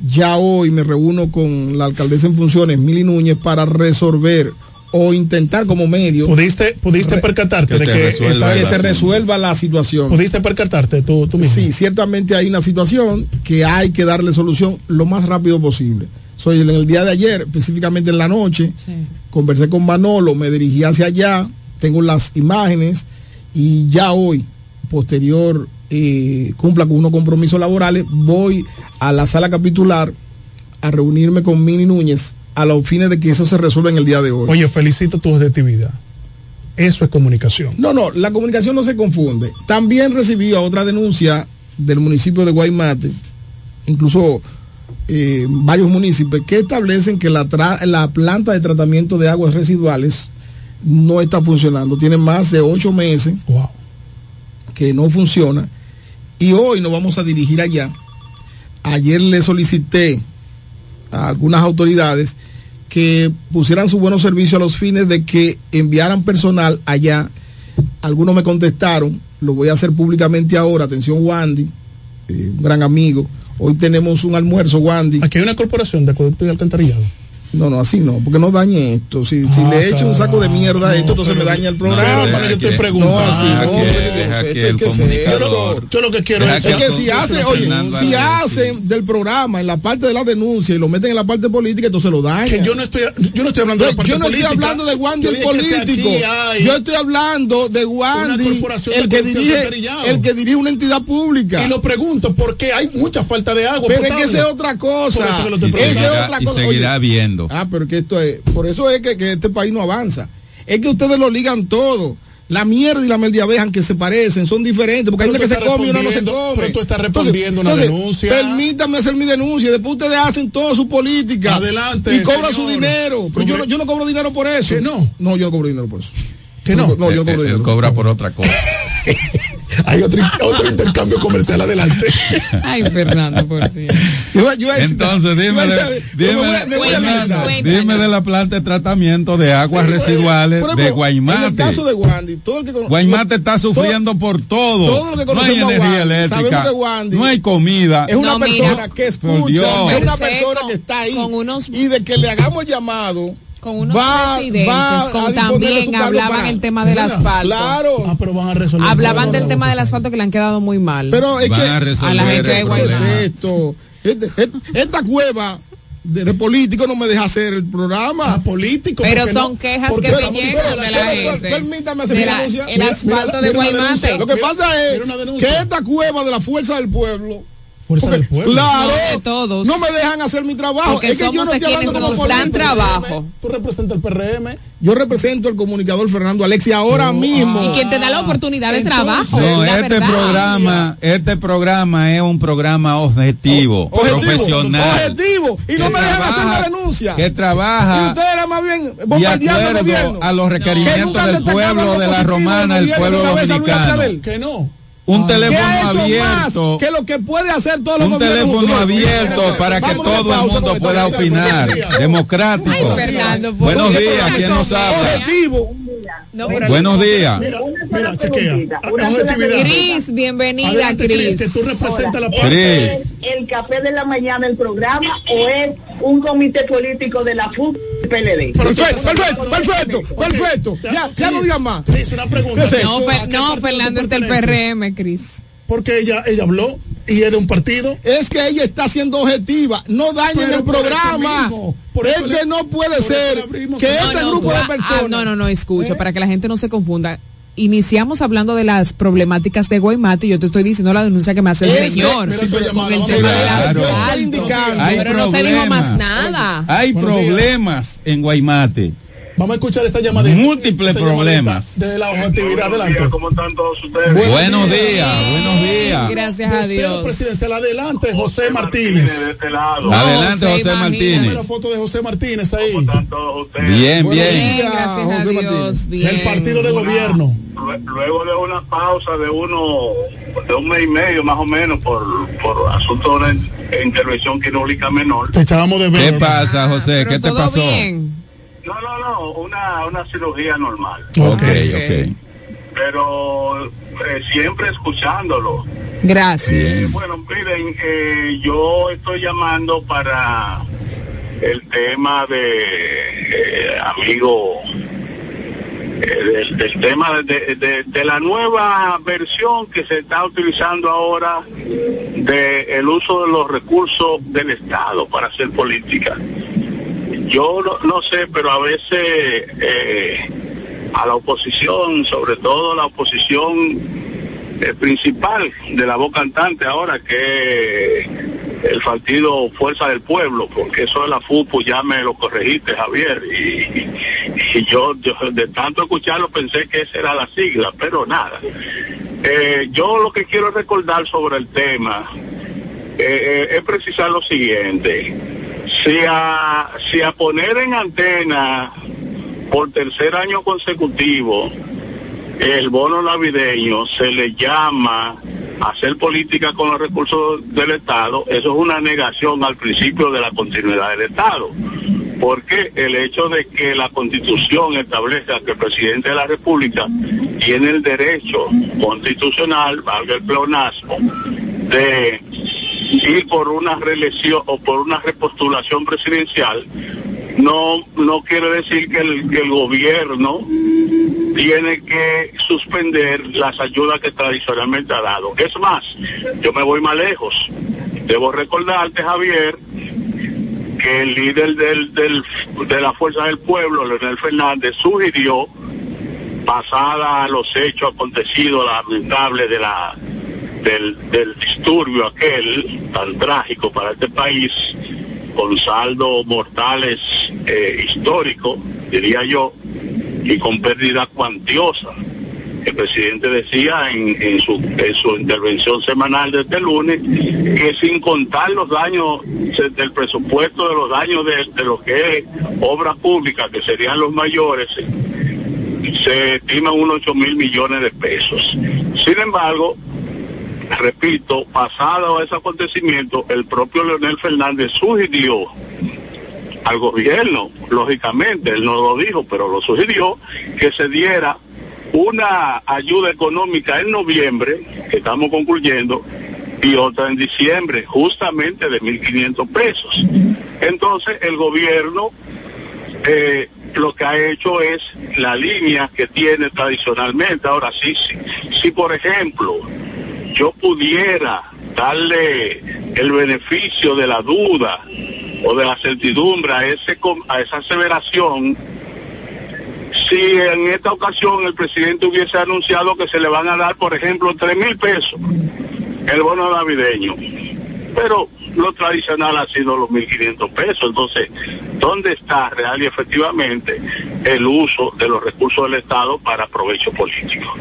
Speaker 29: ya hoy me reúno con la alcaldesa en funciones, Mili Núñez, para resolver o intentar como medio.
Speaker 10: ¿Pudiste, pudiste percatarte
Speaker 29: que
Speaker 10: de
Speaker 29: se
Speaker 10: que,
Speaker 29: resuelva
Speaker 10: esta-
Speaker 29: que se resuelva la situación.
Speaker 10: ¿Pudiste percatarte tú, tú mismo?
Speaker 29: Sí, ciertamente hay una situación que hay que darle solución lo más rápido posible. Soy en el día de ayer, específicamente en la noche, conversé con Manolo, me dirigí hacia allá, tengo las imágenes y ya hoy, posterior, eh, cumpla con unos compromisos laborales, voy a la sala capitular a reunirme con Mini Núñez a los fines de que eso se resuelva en el día de hoy.
Speaker 10: Oye, felicito tu objetividad. Eso es comunicación.
Speaker 29: No, no, la comunicación no se confunde. También recibí otra denuncia del municipio de Guaymate, incluso eh, varios municipios, que establecen que la, tra- la planta de tratamiento de aguas residuales no está funcionando. Tiene más de ocho meses que no funciona. Y hoy nos vamos a dirigir allá. Ayer le solicité a algunas autoridades que pusieran su buenos servicios a los fines de que enviaran personal allá. Algunos me contestaron, lo voy a hacer públicamente ahora. Atención, Wandy, eh, un gran amigo. Hoy tenemos un almuerzo, Wandy.
Speaker 10: Aquí hay una corporación de acueducto y alcantarillado.
Speaker 29: No, no, así no, porque no dañe esto. Si, si
Speaker 10: Ah,
Speaker 29: le echo un saco de mierda a esto, entonces me daña el programa.
Speaker 10: pero yo estoy
Speaker 29: No,
Speaker 10: preguntando.
Speaker 29: así no,
Speaker 10: comunicador-
Speaker 29: serlo.
Speaker 10: Yo lo que quiero
Speaker 29: es
Speaker 10: es
Speaker 29: que
Speaker 10: que
Speaker 29: si
Speaker 10: Antonio
Speaker 29: hace, oye, si hacen del programa en la parte de la denuncia y lo meten en la parte política, entonces lo dañan.
Speaker 10: Que yo no estoy, yo no estoy hablando de la parte
Speaker 29: Yo no estoy
Speaker 10: política.
Speaker 29: hablando de Wandy el político. Yo estoy hablando de Wandy, el que dirige, el que dirige una entidad pública.
Speaker 10: Y lo pregunto porque hay mucha falta de agua.
Speaker 29: Pero es que esa es otra cosa. Esa es otra
Speaker 24: y
Speaker 29: cosa.
Speaker 24: seguirá
Speaker 29: Oye, Ah, pero que esto es, por eso es que, que este país no avanza. Es que ustedes lo ligan todo. La mierda y la mel de abeja, aunque se parecen, son diferentes, porque hay
Speaker 10: Pero
Speaker 29: una que
Speaker 10: tú
Speaker 29: se
Speaker 10: estás
Speaker 29: come y una no se
Speaker 10: respondiendo-
Speaker 29: come.
Speaker 10: pero tú estás respondiendo una denuncia.
Speaker 29: Permítame hacer mi denuncia. Después ustedes hacen toda su política.
Speaker 10: Adelante,
Speaker 29: Y cobran su dinero. Pero yo no, yo no cobro dinero por eso.
Speaker 10: ¿Que no?
Speaker 29: No, yo no cobro dinero por eso.
Speaker 10: ¿Que no?
Speaker 29: No, yo no cobro
Speaker 24: Él- él
Speaker 29: dinero.
Speaker 24: cobra por otra cosa. <laughs>
Speaker 10: Hay otro, otro intercambio comercial adelante.
Speaker 23: Ay, Fernando, por Dios.
Speaker 29: Yo- yo-
Speaker 24: Entonces, dime, de, dime, dime de la planta de tratamiento de aguas
Speaker 29: Sí,
Speaker 24: residuales de
Speaker 29: ejemplo, En el
Speaker 24: Guaymate.
Speaker 29: caso de Wandy, todo el que conoce.
Speaker 24: Guaymate está sufriendo por todo.
Speaker 29: todo lo que
Speaker 24: no hay energía
Speaker 29: Wandy,
Speaker 24: eléctrica,
Speaker 29: sabemos que Wandy
Speaker 24: no hay comida.
Speaker 29: Es una
Speaker 23: No,
Speaker 29: persona
Speaker 23: mira.
Speaker 29: que
Speaker 24: Por Dios.
Speaker 29: escucha, es una persona que está ahí.
Speaker 23: con unos-
Speaker 29: y de que le hagamos el llamado.
Speaker 23: Con unos
Speaker 29: va,
Speaker 23: presidentes,
Speaker 29: va
Speaker 23: con también hablaban
Speaker 29: para-
Speaker 23: el tema del asfalto.
Speaker 29: Claro.
Speaker 10: Ah, pero van a resolver.
Speaker 23: Hablaban del tema del asfalto que le han quedado muy mal.
Speaker 29: Pero es
Speaker 24: Van
Speaker 29: que
Speaker 24: a
Speaker 23: la gente de
Speaker 24: el
Speaker 29: ¿qué es
Speaker 24: problema.
Speaker 29: esto? Este- et- esta cueva de, de político no me deja hacer el programa.
Speaker 10: Ah, político.
Speaker 23: Pero son
Speaker 10: no-
Speaker 23: quejas
Speaker 10: porque
Speaker 23: que me llegan de
Speaker 10: la.
Speaker 29: Permítame hacer mi
Speaker 23: Mira,
Speaker 29: denuncia.
Speaker 23: el asfalto de
Speaker 10: mira
Speaker 23: Guaymate.
Speaker 29: Lo que
Speaker 10: Mira-
Speaker 29: pasa es que esta cueva de la fuerza del pueblo.
Speaker 10: Fuerza
Speaker 29: porque,
Speaker 10: del pueblo.
Speaker 29: Claro,
Speaker 23: No, de todos.
Speaker 29: no me dejan hacer mi trabajo.
Speaker 23: Porque
Speaker 29: es que yo no estoy hablando como
Speaker 23: nos dan trabajo.
Speaker 10: Tú representas el PRM.
Speaker 29: Yo represento al comunicador Fernando Alexi ahora mismo.
Speaker 23: Y quien te da la oportunidad de
Speaker 10: Entonces-
Speaker 23: trabajo.
Speaker 24: No, este
Speaker 23: verdad.
Speaker 24: programa, este programa es un programa objetivo,
Speaker 29: Objetivo,
Speaker 24: profesional,
Speaker 29: Objetivo. Y no me dejan hacer la denuncia.
Speaker 24: que
Speaker 29: y
Speaker 24: trabaja
Speaker 29: ustedes eran más bien
Speaker 24: de
Speaker 29: bombardeando gobierno.
Speaker 24: a los
Speaker 29: Que
Speaker 24: requerimientos del pueblo de la romana, el pueblo dominicano.
Speaker 10: Que no.
Speaker 24: Un teléfono
Speaker 29: ha hecho
Speaker 24: abierto,
Speaker 29: más que lo que puede hacer todos los
Speaker 24: un teléfono abierto para que todo el mundo pueda opinar, democrático.
Speaker 23: Ay, Fernando, por
Speaker 24: Buenos días, ¿quién nos habla?
Speaker 29: Objetivo.
Speaker 23: No, pero-
Speaker 24: Buenos días.
Speaker 10: Mira,
Speaker 30: Una
Speaker 10: mira, chequea.
Speaker 23: Cris, bienvenida,
Speaker 10: Cris, tú representas la
Speaker 30: ¿Es
Speaker 10: parte.
Speaker 24: Cris.
Speaker 30: el café de la mañana el programa o es un comité político de la FUC y PLD?
Speaker 29: Perfecto, perfecto, perfecto, perfecto. Ya, ya no digas más.
Speaker 10: Cris, una pregunta.
Speaker 29: ¿Qué es
Speaker 23: No, Fernando es del? PRM, Cris.
Speaker 10: Porque ella, ella habló y es de un partido.
Speaker 29: Es que ella está siendo objetiva. No dañen el programa.
Speaker 10: por
Speaker 29: Es que no puede ser que
Speaker 10: el-
Speaker 29: este
Speaker 23: No, no,
Speaker 29: grupo de
Speaker 23: ah,
Speaker 29: personas.
Speaker 23: ah, no, no, no, escucha,
Speaker 29: ¿Eh?
Speaker 23: para que la gente no se confunda. Iniciamos hablando de las problemáticas de Guaymate y yo te estoy diciendo la denuncia que me hace el
Speaker 29: Es que-
Speaker 23: señor. con el tema
Speaker 24: Claro. Hay
Speaker 23: Pero no se dijo más nada.
Speaker 24: Hay problemas en Guaymate.
Speaker 10: Vamos a escuchar esta llamada.
Speaker 24: Múltiples
Speaker 10: esta llamadita
Speaker 24: problemas.
Speaker 10: De la objetividad
Speaker 30: Buenos días, ¿Cómo están todos ustedes?
Speaker 24: Buenos días, buenos días.
Speaker 23: Gracias a
Speaker 10: Vocero
Speaker 23: Dios.
Speaker 10: presidencial adelante, José
Speaker 30: De
Speaker 10: Martínez.
Speaker 30: este lado.
Speaker 24: Adelante, José
Speaker 23: imagina.
Speaker 24: Martínez.
Speaker 10: La foto de José Martínez ahí.
Speaker 30: ¿Cómo están todos ustedes?
Speaker 24: Bien,
Speaker 29: Buenos
Speaker 24: bien.
Speaker 23: Bien,
Speaker 29: días,
Speaker 23: gracias a
Speaker 29: José
Speaker 23: Dios.
Speaker 29: Martínez.
Speaker 23: Bien.
Speaker 10: Del partido de gobierno.
Speaker 30: Lue- Luego de una pausa de unos de un mes y medio más o menos por, por asunto de de intervención quirúrgica menor.
Speaker 10: Te echábamos de ver.
Speaker 24: ¿Qué pasa, José? ¿Qué te pasó?
Speaker 30: No, no, no, una, una cirugía normal.
Speaker 24: Ok, ok.
Speaker 30: Pero eh, siempre escuchándolo.
Speaker 23: Gracias.
Speaker 30: Eh, bueno, miren, eh, yo estoy llamando para el tema de eh, amigo del, del tema de, de- de la nueva versión que se está utilizando ahora de el uso de los recursos del Estado para hacer política. Yo no, no sé, pero a veces eh, a la oposición, sobre todo la oposición eh, principal de la voz cantante ahora, que el partido Fuerza del Pueblo, porque eso de la FUPU ya me lo corregiste, Javier, y, yo, de tanto escucharlo pensé que esa era la sigla, pero nada. Eh, yo lo que quiero recordar sobre el tema es precisar lo siguiente. Si a, si a poner en antena por tercer año consecutivo el bono navideño se le llama hacer política con los recursos del Estado, eso es una negación al principio de la continuidad del Estado. Porque el hecho de que la constitución establezca que el presidente de la República tiene el derecho constitucional, valga el pleonasmo, de ir por una reelección o por una repostulación presidencial, no, no quiere decir que el, que el gobierno tiene que suspender las ayudas que tradicionalmente ha dado. Es más, yo me voy más lejos. Debo recordarte, Javier, que el líder del, del- de la Fuerza del Pueblo, Leonel Fernández, sugirió, pasada los hechos acontecidos lamentables de la del, del disturbio aquel tan trágico para este país, con saldos mortales eh, históricos, diría yo, y con pérdida cuantiosa. El presidente decía en, en su, en su intervención semanal de este lunes que sin contar los daños del presupuesto de los daños de, de lo que es obra pública, que serían los mayores, se estiman unos 8 mil millones de pesos. Sin embargo, repito, pasado ese acontecimiento, el propio Leonel Fernández sugirió al gobierno, lógicamente, él no lo dijo, pero lo sugirió, que se diera una ayuda económica en noviembre, que estamos concluyendo, y otra en diciembre, justamente de 1.500 pesos. Entonces, el gobierno eh, lo que ha hecho es la línea que tiene tradicionalmente. Ahora sí, sí, si por ejemplo yo pudiera darle el beneficio de la duda o de la certidumbre a, esa aseveración, si en esta ocasión el presidente hubiese anunciado que se le van a dar, por ejemplo, tres mil pesos, el bono navideño, pero lo tradicional ha sido los 1.500 pesos, entonces, ¿dónde está real y efectivamente el uso de los recursos del Estado para provecho político?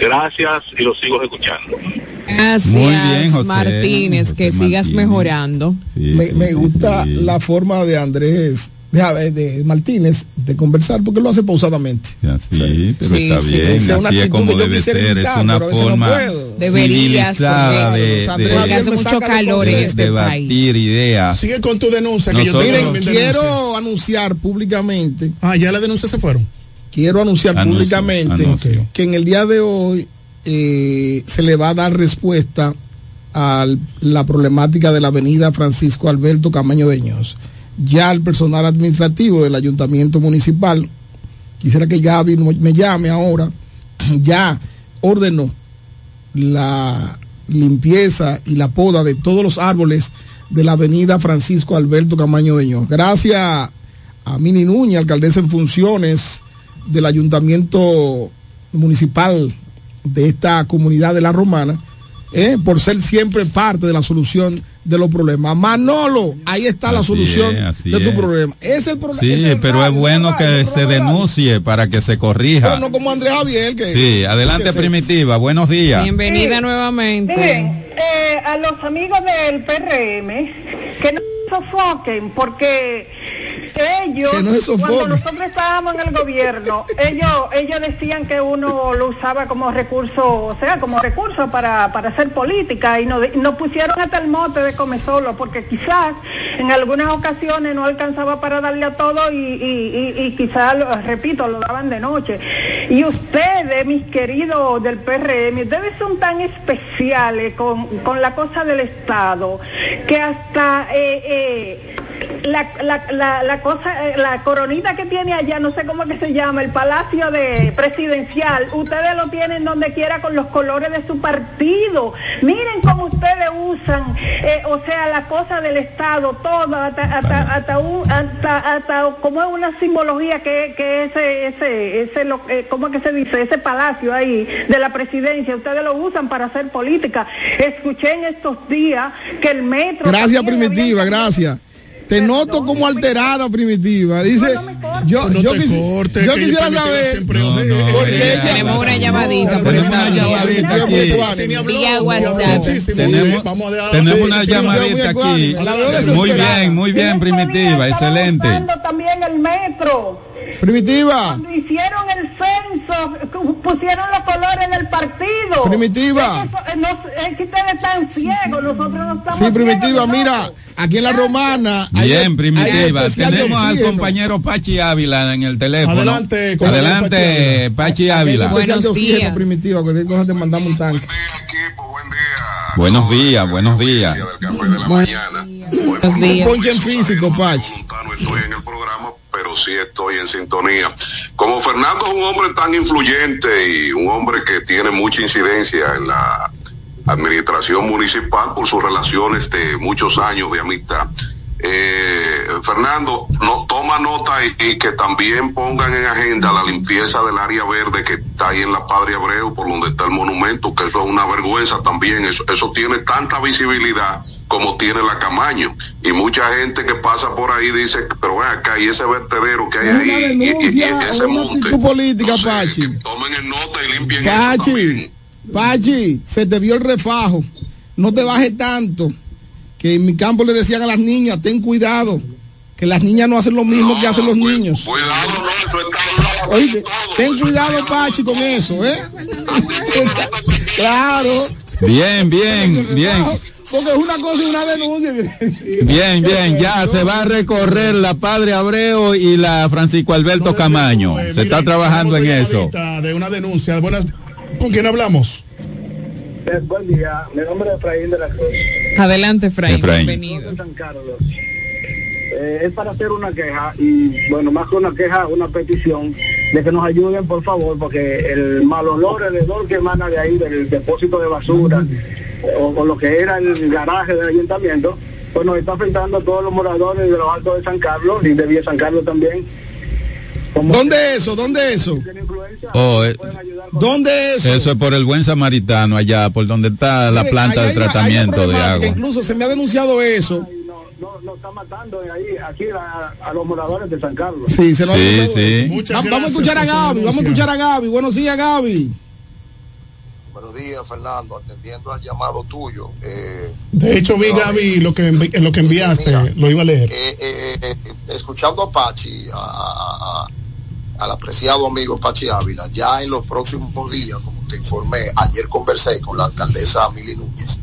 Speaker 30: Gracias y lo sigo escuchando.
Speaker 23: Gracias,
Speaker 24: Muy bien, José.
Speaker 23: Martínez, que sigas mejorando.
Speaker 29: me, me gusta la forma de Andrés, de, de Martínez, de conversar, porque lo hace pausadamente.
Speaker 24: Sí, pero
Speaker 29: Sí,
Speaker 24: está
Speaker 29: sí.
Speaker 24: bien,
Speaker 29: es una
Speaker 24: así es como
Speaker 29: yo
Speaker 24: debe
Speaker 29: quisiera
Speaker 24: ser, es una
Speaker 29: pero a veces no
Speaker 24: forma
Speaker 29: puedo.
Speaker 23: Deberías,
Speaker 24: de, de-
Speaker 23: hace
Speaker 29: me
Speaker 23: mucho
Speaker 29: de
Speaker 23: calor en
Speaker 24: de
Speaker 23: este país.
Speaker 24: ideas.
Speaker 10: Sigue con tu denuncia que yo
Speaker 24: Nosotros-
Speaker 10: tengo
Speaker 29: Miren,
Speaker 10: mi
Speaker 29: quiero
Speaker 10: denuncia.
Speaker 29: anunciar públicamente.
Speaker 10: Ah, ya las denuncias se fueron.
Speaker 29: Quiero anunciar
Speaker 24: Anuncio,
Speaker 29: públicamente
Speaker 24: anuncio.
Speaker 29: que en el día de hoy eh, se le va a dar respuesta a la problemática de la avenida Francisco Alberto Camaño de Ños. Ya el personal administrativo del ayuntamiento municipal, quisiera que Gaby me llame ahora, <clears throat> ya ordenó la limpieza y la poda de todos los árboles de la avenida Francisco Alberto Camaño de Ños. Gracias a Mini Núñez, alcaldesa en funciones del ayuntamiento municipal de esta comunidad de la Romana, eh, por ser siempre parte de la solución de los problemas. Manolo, ahí está la solución
Speaker 24: es,
Speaker 29: de tu
Speaker 24: es.
Speaker 29: problema. Es el problema.
Speaker 24: Sí, pero es bueno que se denuncie para que se corrija.
Speaker 29: Pero no como Andrés Javier, que
Speaker 24: Sí, adelante
Speaker 29: que se-
Speaker 24: Primitiva, buenos días.
Speaker 23: Bienvenida
Speaker 28: Sí.
Speaker 23: nuevamente.
Speaker 28: Miren, eh, a los amigos del PRM que no se sofoquen porque ellos,
Speaker 29: Que no
Speaker 28: cuando nosotros estábamos en el gobierno, ellos ellos decían que uno lo usaba como recurso, o sea, como recurso para, para hacer política y nos, nos pusieron hasta el mote de come solo, porque quizás en algunas ocasiones no alcanzaba para darle a todo y, y, y, y quizás, lo- repito, lo daban de noche. Y ustedes, mis queridos del PRM, ustedes son tan especiales con, con la cosa del Estado que hasta... eh, eh, la, la, la, la cosa, eh, la coronita que tiene allá, no sé cómo que se llama, el palacio de presidencial, ustedes lo tienen donde quiera con los colores de su partido. Miren cómo ustedes usan, eh, o sea, la cosa del Estado, todo, hasta, hasta, hasta, un- hasta, hasta como es una simbología que, que ese, ese, ese, lo, eh, ¿cómo que se dice? Ese palacio ahí de la presidencia, ustedes lo usan para hacer política. Escuché en estos días que el metro...
Speaker 29: Gracias, Primitiva, gracias. Te noto como alterada, Primitiva. Dice, yo,
Speaker 10: No
Speaker 29: yo, quisiera saber.
Speaker 10: siempre
Speaker 24: No, no, <laughs>
Speaker 29: porque
Speaker 23: Tenemos una llamadita por
Speaker 24: Tenemos una llamadita aquí. Tenemos,
Speaker 10: Vamos a dejar-
Speaker 24: tenemos
Speaker 10: Sí,
Speaker 24: una llamadita
Speaker 10: muy
Speaker 24: aquí. Muy bien, muy bien, primitiva, excelente.
Speaker 28: usando también el metro.
Speaker 29: Primitiva,
Speaker 28: Cuando hicieron el censo, pusieron los colores del partido.
Speaker 29: Primitiva.
Speaker 28: Es que, eso- eh, no- es que ustedes están ciegos, nosotros no estamos
Speaker 29: sí, Primitiva,
Speaker 28: ciegos,
Speaker 29: mira, aquí en la romana.
Speaker 24: Bien,
Speaker 29: hay
Speaker 24: primitiva. Tenemos al compañero Pachi Ávila en el teléfono.
Speaker 29: Adelante,
Speaker 24: Adelante, Pachi Ávila.
Speaker 29: Primitiva, cualquier cosa te mandamos un tanque.
Speaker 24: Buenos días, buenos días.
Speaker 29: Buenos días. Ponche en físico, Pachi.
Speaker 31: Sí estoy en sintonía. Como Fernando es un hombre tan influyente y un hombre que tiene mucha incidencia en la administración municipal por sus relaciones de muchos años de amistad. Eh, Fernando, no toma nota y, que también pongan en agenda la limpieza del área verde que está ahí en la Padre Abreu, por donde está el monumento, que eso es una vergüenza también. Eso tiene tanta visibilidad como tiene la Camaño. Y mucha gente que pasa por ahí dice, pero ven acá, y ese vertedero que hay
Speaker 29: Una
Speaker 31: ahí, y- y- y
Speaker 29: denuncia,
Speaker 31: ese
Speaker 29: una
Speaker 31: monte.
Speaker 29: actitud política, Pachi. Pachi, Pachi, se te vio el refajo. No te bajes tanto. Que en mi campo le decían a las niñas, ten cuidado. Que las niñas no hacen lo mismo que hacen los niños. Oye, ten cuidado, Pachi, con eso, ¿eh? <laughs> <laughs> claro.
Speaker 24: Bien, bien, bien.
Speaker 29: Porque es una cosa y una denuncia. <laughs>
Speaker 24: Bien, bien, ya se va a recorrer la Padre Abreu y la Francisco Alberto Camaño. Se está trabajando en eso.
Speaker 10: De una denuncia. Buenas. ¿Con quién hablamos?
Speaker 30: Eh, buen día, mi nombre es Efraín de la Cruz.
Speaker 23: Adelante, Efraín.
Speaker 24: Efraín.
Speaker 23: Bienvenido.
Speaker 30: San Carlos. Eh, es para hacer una queja y, bueno, más que una queja, una petición de que nos ayuden, por favor, porque el mal olor, el hedor que emana de ahí, del depósito de basura, o, o lo que era el garaje del ayuntamiento, pues nos está afectando a todos los moradores de los altos de San Carlos y de Villa San Carlos también.
Speaker 29: ¿Dónde eso? ¿Dónde eso?
Speaker 24: Oh, eh,
Speaker 29: ¿Dónde eso?
Speaker 24: eso es por el buen samaritano allá, por donde está la
Speaker 29: Mire,
Speaker 24: planta de
Speaker 29: hay
Speaker 24: tratamiento de agua.
Speaker 29: Incluso se me ha denunciado eso.
Speaker 30: ahí, aquí a, a los moradores de San Carlos.
Speaker 29: Sí, se ha
Speaker 24: Sí,
Speaker 29: denunciado
Speaker 24: sí.
Speaker 29: eso.
Speaker 24: Muchas
Speaker 29: Va- Vamos a escuchar a Gaby, vamos a escuchar a Gaby. Buenos días, Gaby.
Speaker 32: Buenos días, Fernando, atendiendo al llamado tuyo. Eh,
Speaker 10: De hecho, vi, Gaby, lo que, envi- lo que enviaste, lo iba a leer.
Speaker 32: eh, eh, eh, escuchando a Pachi, a- al apreciado amigo Pachi Ávila, ya en los próximos días, como te informé, ayer conversé con la alcaldesa Mili Núñez,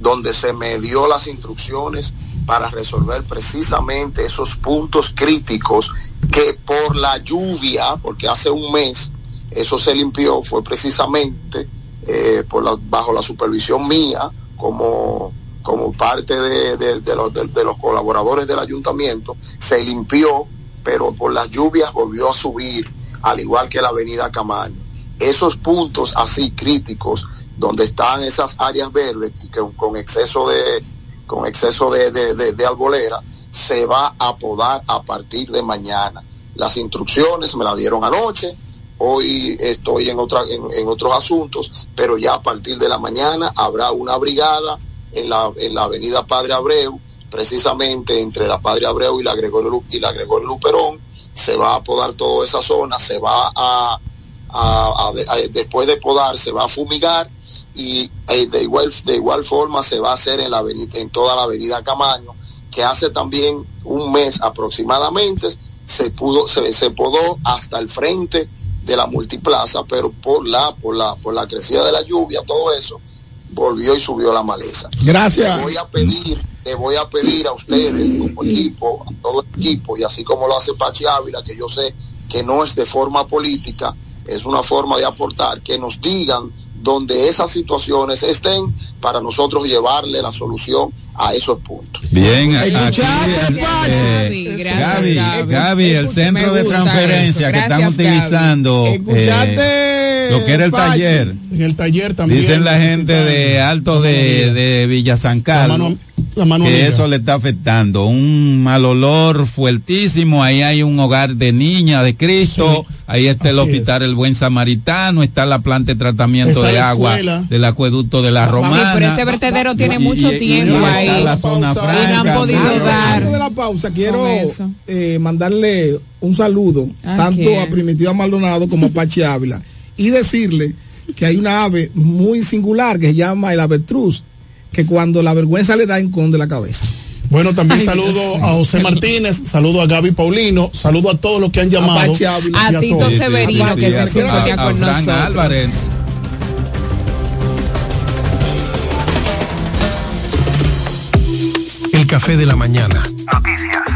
Speaker 32: donde se me dio las instrucciones para resolver precisamente esos puntos críticos que por la lluvia, porque hace un mes eso se limpió, fue precisamente eh, por bajo la supervisión mía como, como parte de, de- los, de- los colaboradores del ayuntamiento, se limpió, pero por las lluvias volvió a subir, al igual que la avenida Camaño. Esos puntos así críticos, donde están esas áreas verdes y que con exceso de, con exceso de arbolera, se va a podar a partir de mañana. Las instrucciones me las dieron anoche, hoy estoy en, en, otros asuntos, pero ya a partir de la mañana habrá una brigada en la, en la avenida Padre Abreu, precisamente entre la Padre Abreu y la Gregorio, y la Gregorio Luperón, se va a podar toda esa zona, se va a, después de podar, se va a fumigar y eh, de igual de igual forma se va a hacer en la en toda la avenida Camaño, que hace también un mes aproximadamente se pudo, se, se podó hasta el frente de la multiplaza, pero por la, por la, por la crecida de la lluvia, todo eso, volvió y subió la maleza.
Speaker 29: Gracias.
Speaker 32: Le voy a pedir, le voy a pedir a ustedes como equipo, a todo el equipo, y así como lo hace Pachi Ávila, que yo sé que no es de forma política, es una forma de aportar, que nos digan donde esas situaciones estén para nosotros llevarle la solución a esos puntos.
Speaker 24: Bien, aquí, eh,
Speaker 33: Gracias,
Speaker 24: Gaby,
Speaker 33: Gaby.
Speaker 24: Gaby, el centro de transferencia
Speaker 33: eso.
Speaker 24: que están utilizando, eh, lo que era el
Speaker 29: Pachi.
Speaker 24: taller.
Speaker 10: En el taller también.
Speaker 24: Dicen la gente de Alto de, de Villa San Carlos
Speaker 10: mano- la mano
Speaker 24: que
Speaker 10: amiga.
Speaker 24: eso le está afectando. Un mal olor fuertísimo. Ahí hay un hogar de niña de Cristo. ahí está el hospital El Buen Samaritano. Está la planta de tratamiento
Speaker 10: Está
Speaker 24: de agua
Speaker 10: escuela.
Speaker 24: del acueducto de la
Speaker 33: Sí,
Speaker 24: Romana.
Speaker 33: pero ese vertedero tiene
Speaker 24: Y-
Speaker 33: mucho
Speaker 24: y- y
Speaker 33: tiempo ahí.
Speaker 24: la zona
Speaker 33: Y no han podido
Speaker 24: sí.
Speaker 33: Dar.
Speaker 29: Antes de la pausa, quiero eh, mandarle un saludo
Speaker 33: ¿A
Speaker 29: tanto a Primitiva Maldonado como a Pachi Ávila y decirle que hay una ave muy singular que se llama el avetruz, que cuando la vergüenza le da enconde la cabeza.
Speaker 10: Bueno, también
Speaker 29: Ay,
Speaker 10: saludo
Speaker 29: Dios
Speaker 10: a José Martínez, saludo a Gaby Paulino, saludo a todos los que han llamado. Y
Speaker 33: A Tito. Severino, que sintonía
Speaker 24: a, a
Speaker 33: con nosotros.
Speaker 24: Álvarez.
Speaker 12: El café de la mañana. Noticias.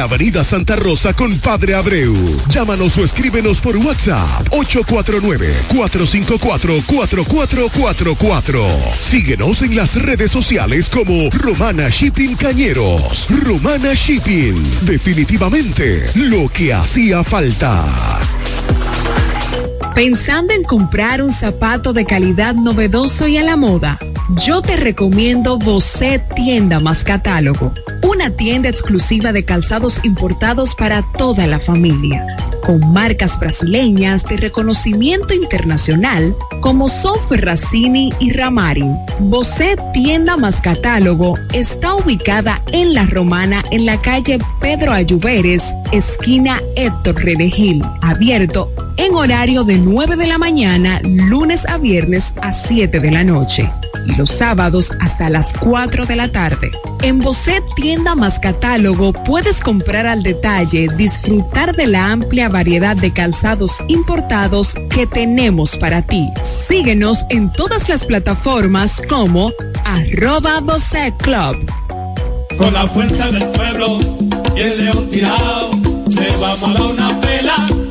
Speaker 34: Avenida Santa Rosa con Padre Abreu. Llámanos o escríbenos por WhatsApp 849-454-4444. Síguenos en las redes sociales como Romana Shipping Cañeros. Romana Shipping. Definitivamente lo que hacía falta.
Speaker 33: Pensando en comprar un zapato de calidad novedoso y a la moda, yo te recomiendo Bocet Tienda más Catálogo, una tienda exclusiva de calzados importados para toda la familia, con marcas brasileñas de reconocimiento internacional como son Ferracini y Ramarin. Bocet Tienda más Catálogo está ubicada en La Romana en la calle Pedro Ayuberes, esquina Héctor Redegil, abierto en horario de 9 de la mañana, lunes a viernes a 7 de la noche y los sábados hasta las 4 de la tarde. En Bocet Tienda más Catálogo puedes comprar al detalle, disfrutar de la amplia variedad de calzados importados que tenemos para ti. Síguenos en todas las plataformas como arroba Bocet Club.
Speaker 35: Con la fuerza del pueblo y el león tirado, le vamos a dar una pela.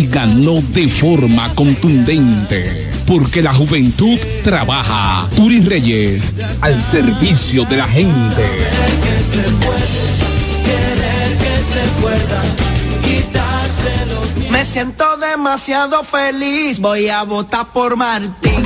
Speaker 6: ganó de forma contundente. Porque la juventud trabaja. Turi Reyes, al servicio de la gente.
Speaker 36: Me siento demasiado feliz, voy a votar por Martín.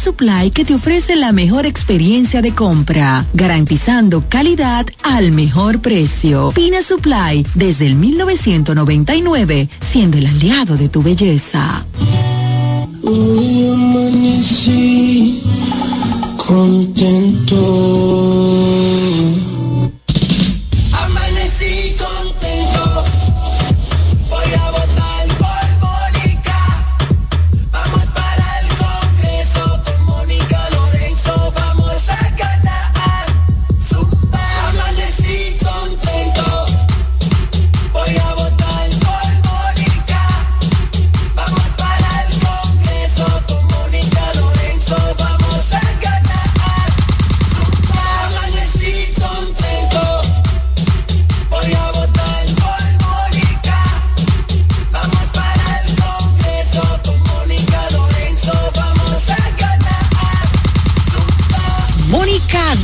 Speaker 17: Supply que te ofrece la mejor experiencia de compra, garantizando calidad al mejor precio. Pina Supply, desde el 1999, siendo el aliado de tu belleza.
Speaker 7: Hoy amanecí contento.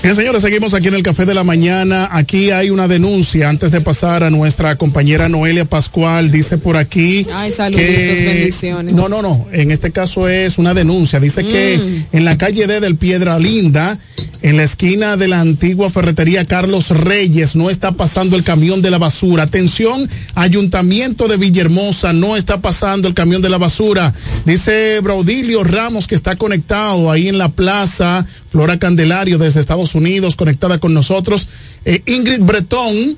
Speaker 10: Bien, señores, seguimos aquí en el Café de la Mañana. Aquí hay una denuncia antes de pasar a nuestra compañera Noelia Pascual. Dice por aquí.
Speaker 23: Ay, saluditos, bendiciones.
Speaker 10: No, no, no. En este caso es una denuncia. Dice que
Speaker 23: Mm.
Speaker 10: en la calle D del Piedra Linda, en la esquina de la antigua ferretería Carlos Reyes, no está pasando el camión de la basura. Atención, Ayuntamiento de Villahermosa, no está pasando el camión de la basura. Dice Braudilio Ramos que está conectado ahí en la plaza Flora Candelario desde Estados Unidos, conectada con nosotros. Eh, Ingrid Bretón.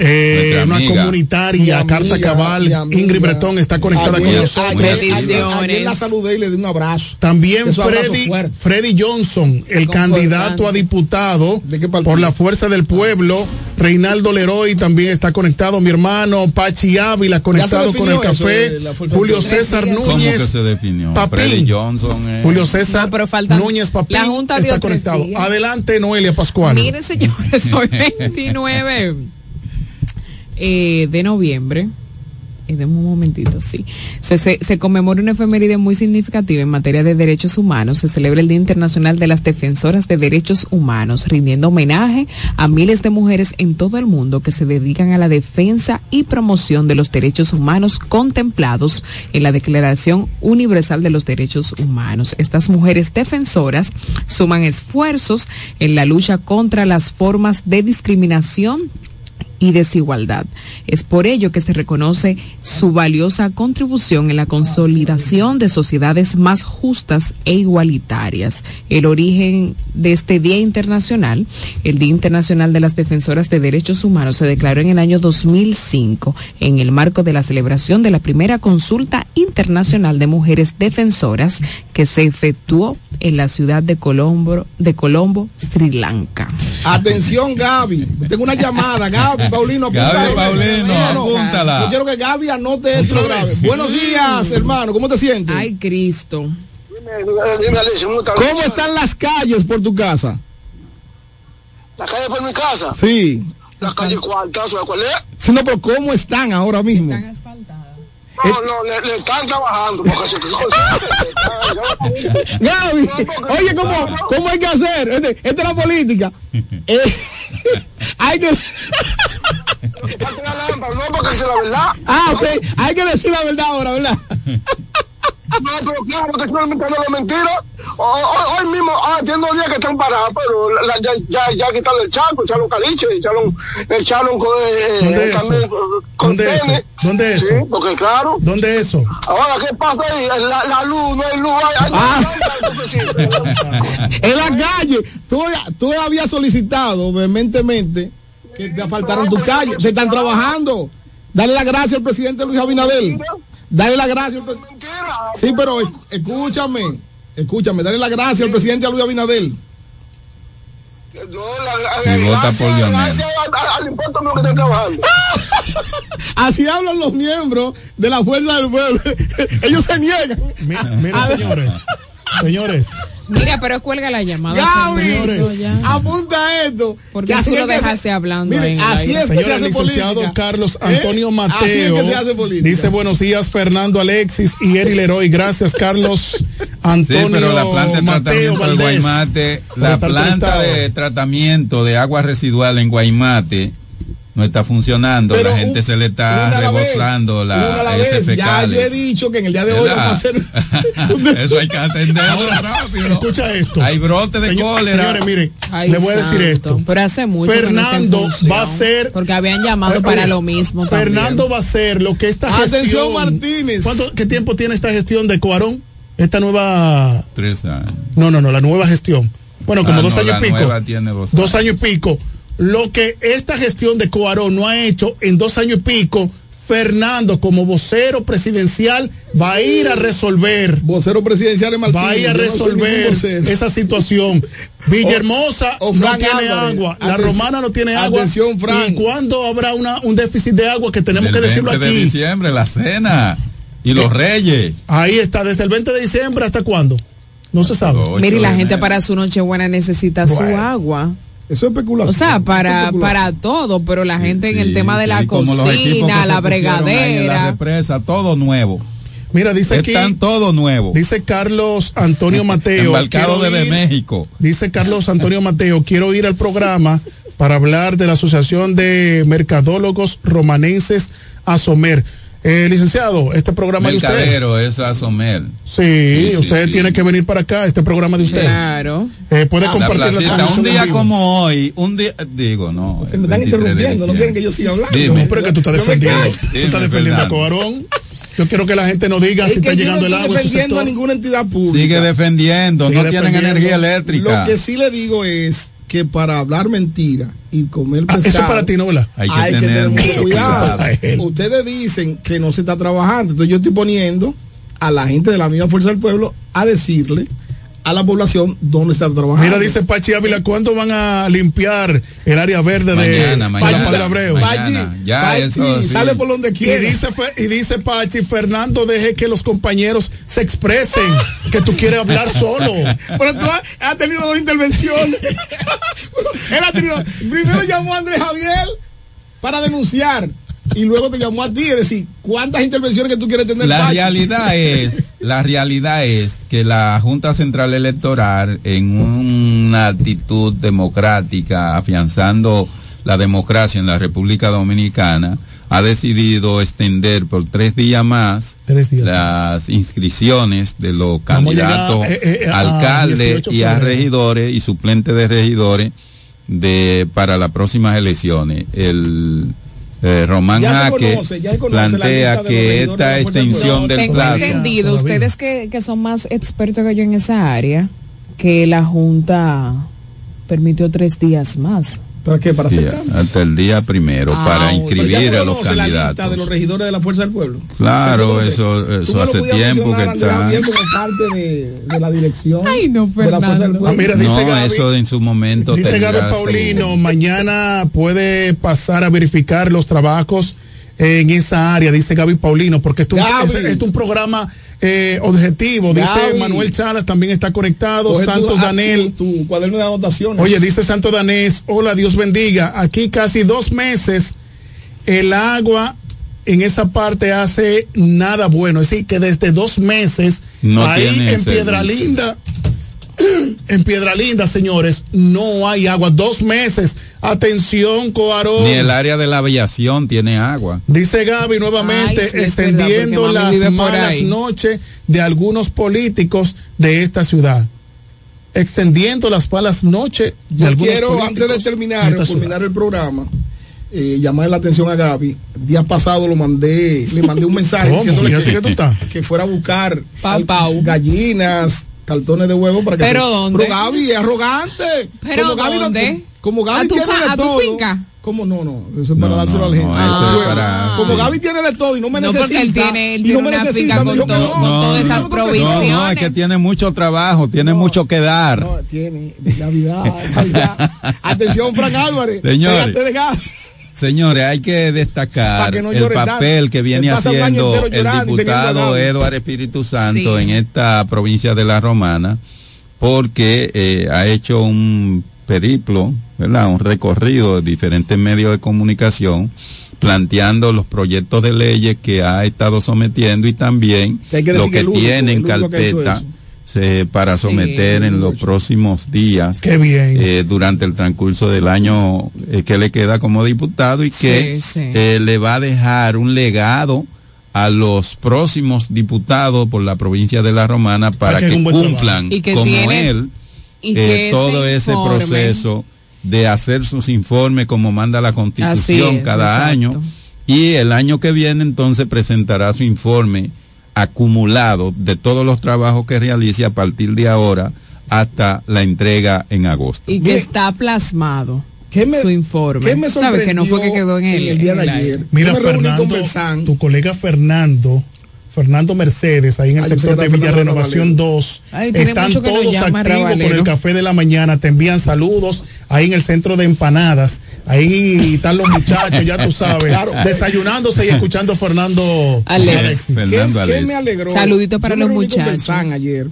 Speaker 10: Eh, una
Speaker 24: amiga.
Speaker 10: comunitaria, Carta Cabal. Ingrid Bretón está conectada con nosotros.
Speaker 29: ayer- la saludé y le di un abrazo.
Speaker 10: También Freddy. Freddy Johnson, el candidato a diputado por la Fuerza del Pueblo. Reinaldo Leroy también está conectado. Mi hermano Pachi Ávila conectado con el
Speaker 29: eso
Speaker 10: café. Julio? César
Speaker 24: ¿Cómo que
Speaker 10: Núñez.
Speaker 24: se definió?
Speaker 10: Papín.
Speaker 24: Freddy Johnson. eh.
Speaker 10: Julio César Núñez Papín
Speaker 23: la Junta
Speaker 10: está conectado. Adelante, Noelia Pascual.
Speaker 23: Miren, señores, hoy <laughs> 29 eh, de noviembre. eh, un momentito, sí. Se, se, se conmemora una efeméride muy significativa en materia de derechos humanos. Se celebra el Día Internacional de las Defensoras de Derechos Humanos, rindiendo homenaje a miles de mujeres en todo el mundo que se dedican a la defensa y promoción de los derechos humanos contemplados en la Declaración Universal de los Derechos Humanos. Estas mujeres defensoras suman esfuerzos en la lucha contra las formas de discriminación y desigualdad. Es por ello que se reconoce su valiosa contribución en la consolidación de sociedades más justas e igualitarias. El origen de este Día Internacional, el Día Internacional de las Defensoras de Derechos Humanos, se declaró en el año 2005 en el marco de la celebración de la primera consulta internacional de mujeres defensoras que se efectuó en la ciudad de Colombo, de Colombo, Sri Lanka.
Speaker 29: Atención, Gaby. Tengo una llamada. Gaby, Paulino,
Speaker 24: Gaby. Paulino,
Speaker 29: No, no,
Speaker 24: apúntala.
Speaker 29: Yo quiero que Gaby anote esto grave. Buenos días, hermano. ¿Cómo te sientes?
Speaker 23: Ay, Cristo.
Speaker 29: ¿Cómo están las calles por tu casa?
Speaker 37: La calle por mi casa.
Speaker 29: Sí.
Speaker 37: La calle cuarta, ¿sabes cuál es?
Speaker 29: Sí, no, pero ¿cómo están ahora mismo?
Speaker 37: No, no, le, le están trabajando. Porque se, <laughs>
Speaker 29: Gaby, oye, ¿cómo, ¿cómo hay que hacer? Este- Esta es la política. <laughs> Eh, <laughs> hay que.
Speaker 37: no, porque es la verdad.
Speaker 29: Ah, ok. Hay que decir la verdad ahora, ¿verdad?
Speaker 37: No, pero claro que estoy inventando la mentira. Hoy, mismo, ah, tiene dos días que están parados, pero la- ya, ya, ya quitaron el charco, echaron caliche, echaron, echaron con, eh,
Speaker 10: ¿Dónde
Speaker 37: eh,
Speaker 10: eso?
Speaker 37: también, con
Speaker 10: ¿Dónde eso? ¿Dónde eso?
Speaker 37: Sí, porque claro.
Speaker 10: ¿Dónde eso?
Speaker 37: Ahora, ¿qué pasa ahí? La, la luz, no hay luz. Hay,
Speaker 29: Ah. <laughs> En la calle. Tú, tú habías solicitado vehementemente que te faltaron tus calles. Se están trabajando. Dale la gracia al presidente Luis Abinadel. Dale la gracia al presidente. Sí, pero esc- escúchame. Escúchame, dale la gracia al presidente Luis Abinadel.
Speaker 24: Y vota por Lionel.
Speaker 37: Gracias al, al impuesto mío que están <laughs> trabajando.
Speaker 29: Así hablan los miembros de la fuerza del pueblo. <laughs> Ellos se niegan.
Speaker 10: Mira, señores. Señores.
Speaker 23: Mira, pero cuelga la llamada.
Speaker 29: Gaby,
Speaker 23: señores.
Speaker 29: apunta esto.
Speaker 23: Porque
Speaker 29: que
Speaker 23: tú
Speaker 29: así
Speaker 23: lo dejaste hablando
Speaker 29: Miren,
Speaker 23: el
Speaker 29: así es que se hace
Speaker 10: licenciado
Speaker 29: política.
Speaker 10: Carlos
Speaker 29: ¿Eh?
Speaker 10: Antonio
Speaker 29: Así es
Speaker 10: Mateo.
Speaker 29: que se hace política.
Speaker 10: Dice buenos días Fernando Alexis y Eri Leroy. Gracias Carlos <laughs> Antonio
Speaker 24: Sí, pero la planta de
Speaker 10: Mateo
Speaker 24: tratamiento
Speaker 10: Valdés,
Speaker 24: Guaymate, la planta
Speaker 10: conectado.
Speaker 24: de tratamiento de agua residual en Guaymate no está funcionando.
Speaker 29: Pero
Speaker 24: la gente
Speaker 29: un-
Speaker 24: se le está rebosando
Speaker 29: la
Speaker 24: la
Speaker 29: Ya yo he dicho que en el día de hoy vamos a hacer. <laughs>
Speaker 24: Eso hay que atenderlo rápido.
Speaker 10: Escucha esto.
Speaker 24: Hay brote de
Speaker 10: Señor-
Speaker 24: cólera.
Speaker 10: Señores, miren,
Speaker 23: Ay,
Speaker 10: le voy a decir esto.
Speaker 23: Pero hace mucho que no
Speaker 10: Fernando
Speaker 23: función,
Speaker 10: va a ser.
Speaker 23: Porque habían llamado
Speaker 10: Oye,
Speaker 23: para lo mismo.
Speaker 10: Fernando
Speaker 23: también.
Speaker 10: va a ser lo que esta
Speaker 29: Atención,
Speaker 10: gestión.
Speaker 29: Martínez.
Speaker 10: ¿Cuánto, ¿Qué tiempo tiene esta gestión de Cuarón? Esta nueva.
Speaker 24: Tres años.
Speaker 10: No, no, no, la nueva gestión. Bueno, como
Speaker 24: Ah,
Speaker 10: dos
Speaker 24: no,
Speaker 10: años y pico.
Speaker 24: nueva tiene dos
Speaker 10: Dos años y pico. Lo que esta gestión de Cuarón no ha hecho en dos años y pico, Fernando, como vocero presidencial, va a ir a resolver.
Speaker 29: Vocero presidencial es Martínez.
Speaker 10: Va a ir a
Speaker 29: no
Speaker 10: resolver esa situación. Villahermosa
Speaker 29: O- o
Speaker 10: no tiene
Speaker 29: Álvarez.
Speaker 10: agua, la
Speaker 29: Atención-
Speaker 10: romana no tiene agua.
Speaker 29: atención, Frank.
Speaker 10: ¿Y cuándo habrá una, un déficit de agua que tenemos que decirlo
Speaker 24: 20 de
Speaker 10: aquí?
Speaker 24: diciembre, la cena. Y los reyes.
Speaker 10: Ahí está, desde el 20 de diciembre hasta cuándo. No se sabe.
Speaker 23: Mire, y la gente para su Nochebuena necesita su agua.
Speaker 29: Eso es especulación.
Speaker 23: O sea, para,
Speaker 29: es
Speaker 23: para todo, pero la gente en el
Speaker 24: Sí,
Speaker 23: tema de la cocina, la
Speaker 24: en La
Speaker 23: bregadera.
Speaker 24: represa, todo nuevo.
Speaker 10: Mira, dice aquí.
Speaker 24: Están todos nuevos.
Speaker 10: Dice Carlos Antonio <laughs> Mateo.
Speaker 24: Embarcado desde
Speaker 10: ir-
Speaker 24: México.
Speaker 10: Dice Carlos Antonio Mateo, quiero ir al programa para hablar de la Asociación de Mercadólogos Romanenses Asomer. Eh, licenciado, este programa de usted.
Speaker 24: Mercadero, es Asomer.
Speaker 10: Sí,
Speaker 24: Sí,
Speaker 10: usted
Speaker 24: sí.
Speaker 10: tiene que venir para acá, este programa de usted.
Speaker 23: Claro.
Speaker 10: Eh, puede
Speaker 24: La
Speaker 10: compartir la
Speaker 24: un día como hoy, un día, digo, no.
Speaker 29: Se me están interrumpiendo, no quieren que yo siga hablando.
Speaker 24: Dime.
Speaker 10: No, pero es que tú estás defendiendo.
Speaker 29: callo.
Speaker 10: Tú
Speaker 24: Dime,
Speaker 10: estás defendiendo a
Speaker 24: Fernando.
Speaker 10: Cobarón. Yo quiero que la gente nos diga
Speaker 29: Es
Speaker 10: si está llegando
Speaker 29: no
Speaker 10: el agua en su
Speaker 29: defendiendo a ninguna entidad pública.
Speaker 24: Sigue defendiendo,
Speaker 10: Sigue
Speaker 24: no tienen
Speaker 10: defendiendo.
Speaker 24: energía eléctrica.
Speaker 29: Lo que sí le digo es que para hablar mentira y comer
Speaker 10: Ah,
Speaker 29: pescado
Speaker 10: eso es para ti, ¿no, verdad?
Speaker 24: Hay que tener
Speaker 29: tener mucho
Speaker 24: mucho
Speaker 29: cuidado.
Speaker 24: cuidado.
Speaker 29: Ustedes dicen que no se está trabajando, entonces yo estoy poniendo a la gente de la misma fuerza del pueblo a decirle a la población dónde está trabajando.
Speaker 10: Mira, dice Pachi Ávila, ¿cuándo van a limpiar el área verde de
Speaker 24: Mañana.
Speaker 10: Padre Abreu?
Speaker 24: Ya,
Speaker 29: Pachi,
Speaker 24: eso sí.
Speaker 29: sale por donde
Speaker 10: Y
Speaker 29: quiera.
Speaker 10: dice, Fe- y dice Pachi, Fernando, deje que los compañeros se expresen, que tú quieres hablar solo.
Speaker 29: Pero tú has, has tenido dos intervenciones. <laughs> Él ha tenido. Primero llamó a Andrés Javier para denunciar. Y luego te llamó a ti. Es decir, ¿cuántas intervenciones que tú quieres tener?
Speaker 24: La
Speaker 29: Pachi?
Speaker 24: realidad <laughs> es, la realidad es que la Junta Central Electoral, en una actitud democrática, afianzando la democracia en la República Dominicana, ha decidido extender por tres días más
Speaker 10: Tres días
Speaker 24: las inscripciones de los
Speaker 10: a
Speaker 24: candidatos
Speaker 10: eh, eh, a
Speaker 24: alcaldes
Speaker 10: 18
Speaker 24: y a regidores y suplentes de regidores de para las próximas elecciones. El eh, Román
Speaker 29: Ya se
Speaker 24: Jaque
Speaker 29: conoce, ya se conoce la
Speaker 24: plantea que esta extensión
Speaker 29: Pueblo.
Speaker 24: del
Speaker 23: Tengo
Speaker 24: plazo
Speaker 23: entendido,
Speaker 10: Todavía.
Speaker 23: ustedes que, que son más expertos que yo en esa área, que la Junta permitió tres días más.
Speaker 29: ¿Para qué? Para
Speaker 24: Sí,
Speaker 29: hacer cambios.
Speaker 24: hasta el día primero
Speaker 23: Ah,
Speaker 24: para inscribir a los
Speaker 29: conoce la lista de los
Speaker 24: candidatos.
Speaker 29: regidores de la Fuerza del Pueblo.
Speaker 24: Claro, eso- eso hace tiempo que está.
Speaker 29: Como parte de, de la dirección
Speaker 23: Ay, no,
Speaker 29: de la Fuerza del
Speaker 23: Fernando.
Speaker 29: Pueblo.
Speaker 10: Ah, mira, dice
Speaker 24: No,
Speaker 10: Gaby-
Speaker 24: eso en su momento
Speaker 10: Dice Gaby Paulino, mañana puede pasar a verificar los trabajos en esa área, dice Gaby Paulino, porque esto, es, es un programa eh, objetivo. Dice. Manuel Chalas, también está conectado.
Speaker 29: Coge tu-
Speaker 10: Santos
Speaker 29: ah,
Speaker 10: Danel.
Speaker 29: Tu, tu cuaderno de anotaciones.
Speaker 10: Oye, dice Santo Danés, hola, Dios bendiga. Aquí casi dos meses el agua en esa parte hace nada bueno. Es decir, que desde dos meses
Speaker 24: No
Speaker 10: ahí en Piedra
Speaker 24: servicio. <clears throat>
Speaker 10: En Piedra Linda, señores, no hay agua. Dos meses. Atención, Coarón.
Speaker 24: Ni el área de la aviación tiene agua.
Speaker 10: Dice Gaby nuevamente,
Speaker 23: Ay, sí, es
Speaker 10: extendiendo
Speaker 23: verdad,
Speaker 10: las malas noches de algunos políticos de esta ciudad. Extendiendo las malas noches de
Speaker 29: Yo
Speaker 10: algunos
Speaker 29: quiero,
Speaker 10: políticos
Speaker 29: antes de terminar,
Speaker 10: ciudad.
Speaker 29: culminar el programa, eh, llamarle la atención a Gaby. Días pasado lo mandé, le mandé un mensaje diciéndole
Speaker 10: ¿Y así
Speaker 29: que,
Speaker 10: que tú estás?
Speaker 29: que fuera a buscar al- gallinas, cartones de huevo para que
Speaker 23: ¿Pero
Speaker 29: se-
Speaker 23: dónde?
Speaker 29: Pero Gaby es arrogante.
Speaker 23: ¿Pero
Speaker 29: como Gaby no-
Speaker 23: dónde?
Speaker 29: como Gaby
Speaker 23: ¿A tu
Speaker 29: tiene
Speaker 23: ca-
Speaker 29: de
Speaker 23: a tu
Speaker 29: todo.
Speaker 23: finca?
Speaker 29: ¿Cómo no, no? Eso es para
Speaker 24: No,
Speaker 29: dárselo
Speaker 24: no,
Speaker 29: a la gente.
Speaker 24: no,
Speaker 23: eso es
Speaker 24: para-
Speaker 29: Como. Gaby tiene de todo y no me
Speaker 23: No,
Speaker 29: necesita.
Speaker 23: porque él tiene- él
Speaker 29: y
Speaker 23: tiene
Speaker 29: no me
Speaker 23: una
Speaker 29: necesita,
Speaker 23: finca
Speaker 29: me
Speaker 23: con todo-
Speaker 29: no.
Speaker 23: con todas esas
Speaker 29: No, no, no,
Speaker 24: No,
Speaker 23: provisiones.
Speaker 24: no, es que tiene mucho trabajo, tiene mucho que dar.
Speaker 29: No, tiene Navidad, Navidad. <laughs> Atención, Frank Álvarez.
Speaker 24: Señores. Señores, hay que destacar
Speaker 29: Pa' que no
Speaker 24: el papel que viene haciendo el diputado. Eduardo Espíritu Santo
Speaker 23: Sí.
Speaker 24: en esta provincia de La Romana, porque eh, ha hecho un periplo, ¿verdad? Un recorrido de diferentes medios de comunicación planteando los proyectos de leyes que ha estado sometiendo y también lo
Speaker 29: que
Speaker 24: que tiene en carpeta para
Speaker 23: Sí,
Speaker 24: someter en los próximos días
Speaker 10: Qué bien.
Speaker 24: eh, durante el transcurso del año eh, que le queda como diputado y que
Speaker 23: Sí, sí.
Speaker 24: eh, le va a dejar un legado a los próximos diputados por la provincia de La Romana para
Speaker 10: que
Speaker 24: cumplan
Speaker 10: trabajo.
Speaker 23: Y que
Speaker 24: como
Speaker 23: tiene-
Speaker 24: él
Speaker 23: y
Speaker 24: eh,
Speaker 23: que
Speaker 24: todo ese
Speaker 23: informe-
Speaker 24: proceso de hacer sus informes como manda la constitución
Speaker 23: es,
Speaker 24: cada
Speaker 23: exacto.
Speaker 24: año y el año que viene entonces presentará su informe acumulado de todos los trabajos que realice a partir de ahora hasta la entrega en agosto.
Speaker 23: Y que está plasmado
Speaker 29: ¿Qué me-
Speaker 23: su informe.
Speaker 29: ¿Qué me
Speaker 23: ¿Sabes que no fue que quedó en el,
Speaker 29: el día
Speaker 23: en
Speaker 29: de ayer?
Speaker 10: Mira, Fernando, tu colega Fernando, Fernando Mercedes, ahí en el
Speaker 29: Ay,
Speaker 10: sector de Villa Renovación 2,
Speaker 23: Ay, tiene
Speaker 10: están todos
Speaker 23: llama,
Speaker 10: activos con el café de la mañana, te envían saludos ahí en el centro de empanadas, ahí están los muchachos, ya tú sabes, <laughs>
Speaker 29: Claro.
Speaker 10: desayunándose y escuchando a Fernando
Speaker 23: Alex.
Speaker 10: Alexis.
Speaker 24: Fernando
Speaker 29: ¿Qué, qué
Speaker 24: Alex.
Speaker 29: me alegró?
Speaker 23: Saludito para
Speaker 29: Yo
Speaker 23: los muchachos.
Speaker 29: Ayer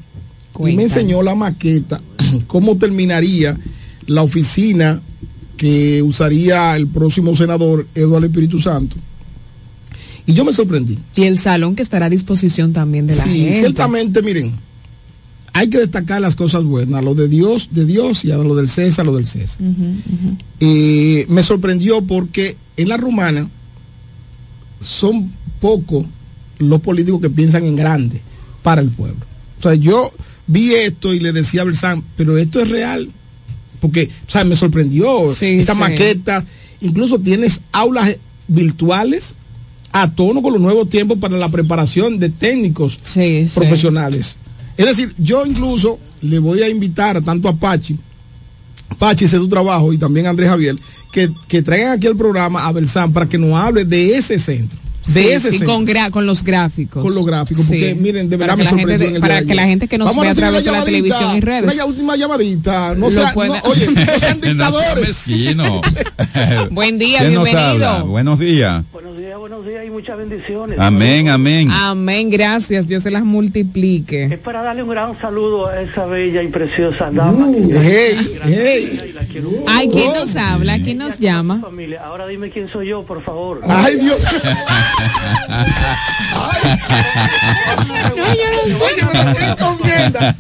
Speaker 29: y me enseñó la maqueta, <clears throat> cómo terminaría la oficina que usaría el próximo senador Eduardo Espíritu Santo. Y yo me sorprendí.
Speaker 23: Y el salón que estará a disposición también de la
Speaker 29: Sí,
Speaker 23: gente.
Speaker 29: ciertamente, miren, hay que destacar las cosas buenas, lo de Dios, de Dios y a lo del César, lo del César. Y me sorprendió porque en la rumana son pocos los políticos que piensan en grande para el pueblo. O sea, yo vi esto y le decía a Bersán, pero esto es real. Porque, o sea, me sorprendió estas
Speaker 23: sí.
Speaker 29: maquetas. Incluso tienes aulas virtuales a tono con los nuevos tiempos para la preparación de técnicos profesionales. Es decir, yo incluso le voy a invitar tanto a Pachi, Pachi, ese es tu trabajo, y también a Andrés Javier, que, que traigan aquí el programa a Belsan para que nos hable de ese centro. De
Speaker 23: Sí,
Speaker 29: ese
Speaker 23: sí,
Speaker 29: centro.
Speaker 23: con, gra- con los gráficos.
Speaker 29: Con los gráficos, porque
Speaker 23: Sí.
Speaker 29: miren, de verdad me
Speaker 23: gente
Speaker 29: sorprendió en el
Speaker 23: Para que la gente que nos
Speaker 29: Vamos
Speaker 23: ve a través de la
Speaker 29: llamadita,
Speaker 23: televisión y redes.
Speaker 29: Una última llamadita. No
Speaker 23: Lo
Speaker 29: sean,
Speaker 23: puede-
Speaker 29: no, oye, no sean <laughs> dictadores.
Speaker 23: Buen día,
Speaker 24: ¿Quién nos
Speaker 23: bienvenido.
Speaker 24: Buenos días.
Speaker 38: Buenos días, y muchas bendiciones.
Speaker 24: Amén, amén.
Speaker 23: Amén, gracias. Dios se las multiplique.
Speaker 38: Es para darle un gran saludo a esa bella y preciosa dama.
Speaker 29: Uh, hey, hey.
Speaker 23: Ay, ¿quién
Speaker 29: Oh.
Speaker 23: nos habla? ¿Quién nos llama?
Speaker 38: Familia, ahora dime quién soy yo, por favor.
Speaker 29: Ay, Dios. <laughs>
Speaker 38: Oye, pero qué encomienda.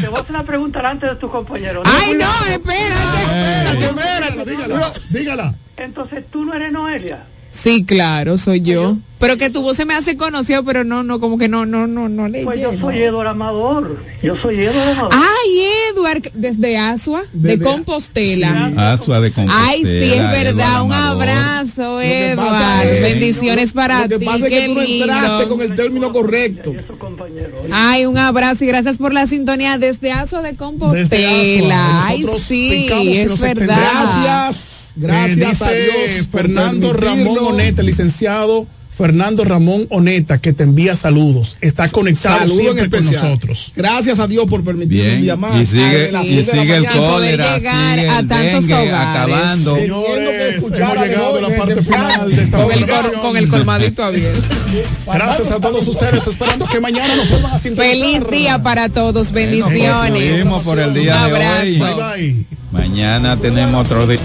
Speaker 38: Te voy a hacer una pregunta antes de tu compañero.
Speaker 23: Ay, no, espérate.
Speaker 38: espérate,
Speaker 10: dígala. Dígala.
Speaker 38: Entonces tú no eres Noelia.
Speaker 23: Sí, claro, soy yo. Pero que tu voz se me hace conocido, pero no, no, como que no, no, no, no le
Speaker 38: Pues yo soy Eduardo Amador. Yo soy Eduardo Amador.
Speaker 23: Ay, Edward, desde Asua, de Compostela.
Speaker 24: Asua de Compostela.
Speaker 23: Ay, sí, es verdad. Un
Speaker 24: Amador.
Speaker 23: abrazo,
Speaker 29: es-
Speaker 23: Bendiciones para
Speaker 29: Lo que
Speaker 23: ti.
Speaker 29: pasa es que tú no entraste con el término correcto.
Speaker 23: Ay, un abrazo y gracias por la sintonía desde Asua de
Speaker 10: Desde
Speaker 23: Compostela.
Speaker 10: Asua.
Speaker 23: Ay, sí, es verdad.
Speaker 10: extendemos.
Speaker 29: Gracias, gracias
Speaker 10: Eh,
Speaker 29: a
Speaker 10: dice
Speaker 29: Dios.
Speaker 10: Fernando Ramón. Oneta, licenciado Fernando Ramón Oneta, que te envía saludos. Está conectado
Speaker 29: Saludo en
Speaker 10: siempre con
Speaker 29: especial.
Speaker 10: nosotros.
Speaker 29: Gracias a Dios por permitirnos un
Speaker 24: Bien,
Speaker 29: día más.
Speaker 24: y sigue,
Speaker 29: A
Speaker 24: y sigue el cólera,
Speaker 23: llegar
Speaker 24: sigue
Speaker 23: a tantos
Speaker 24: dengue
Speaker 23: hogares.
Speaker 24: acabando.
Speaker 10: Señores,
Speaker 29: escuchar
Speaker 10: hemos
Speaker 29: a
Speaker 10: llegado a la
Speaker 29: León
Speaker 10: parte
Speaker 29: desde
Speaker 10: final de esta
Speaker 23: Con el, con el colmadito abierto.
Speaker 10: Gracias a todos ustedes, esperando que mañana nos vuelvan a sintonizar.
Speaker 23: Feliz día para todos. Bendiciones.
Speaker 24: Concluimos por el día
Speaker 23: Un
Speaker 24: de hoy.
Speaker 23: abrazo.
Speaker 10: Bye bye.
Speaker 24: Mañana tenemos otro día.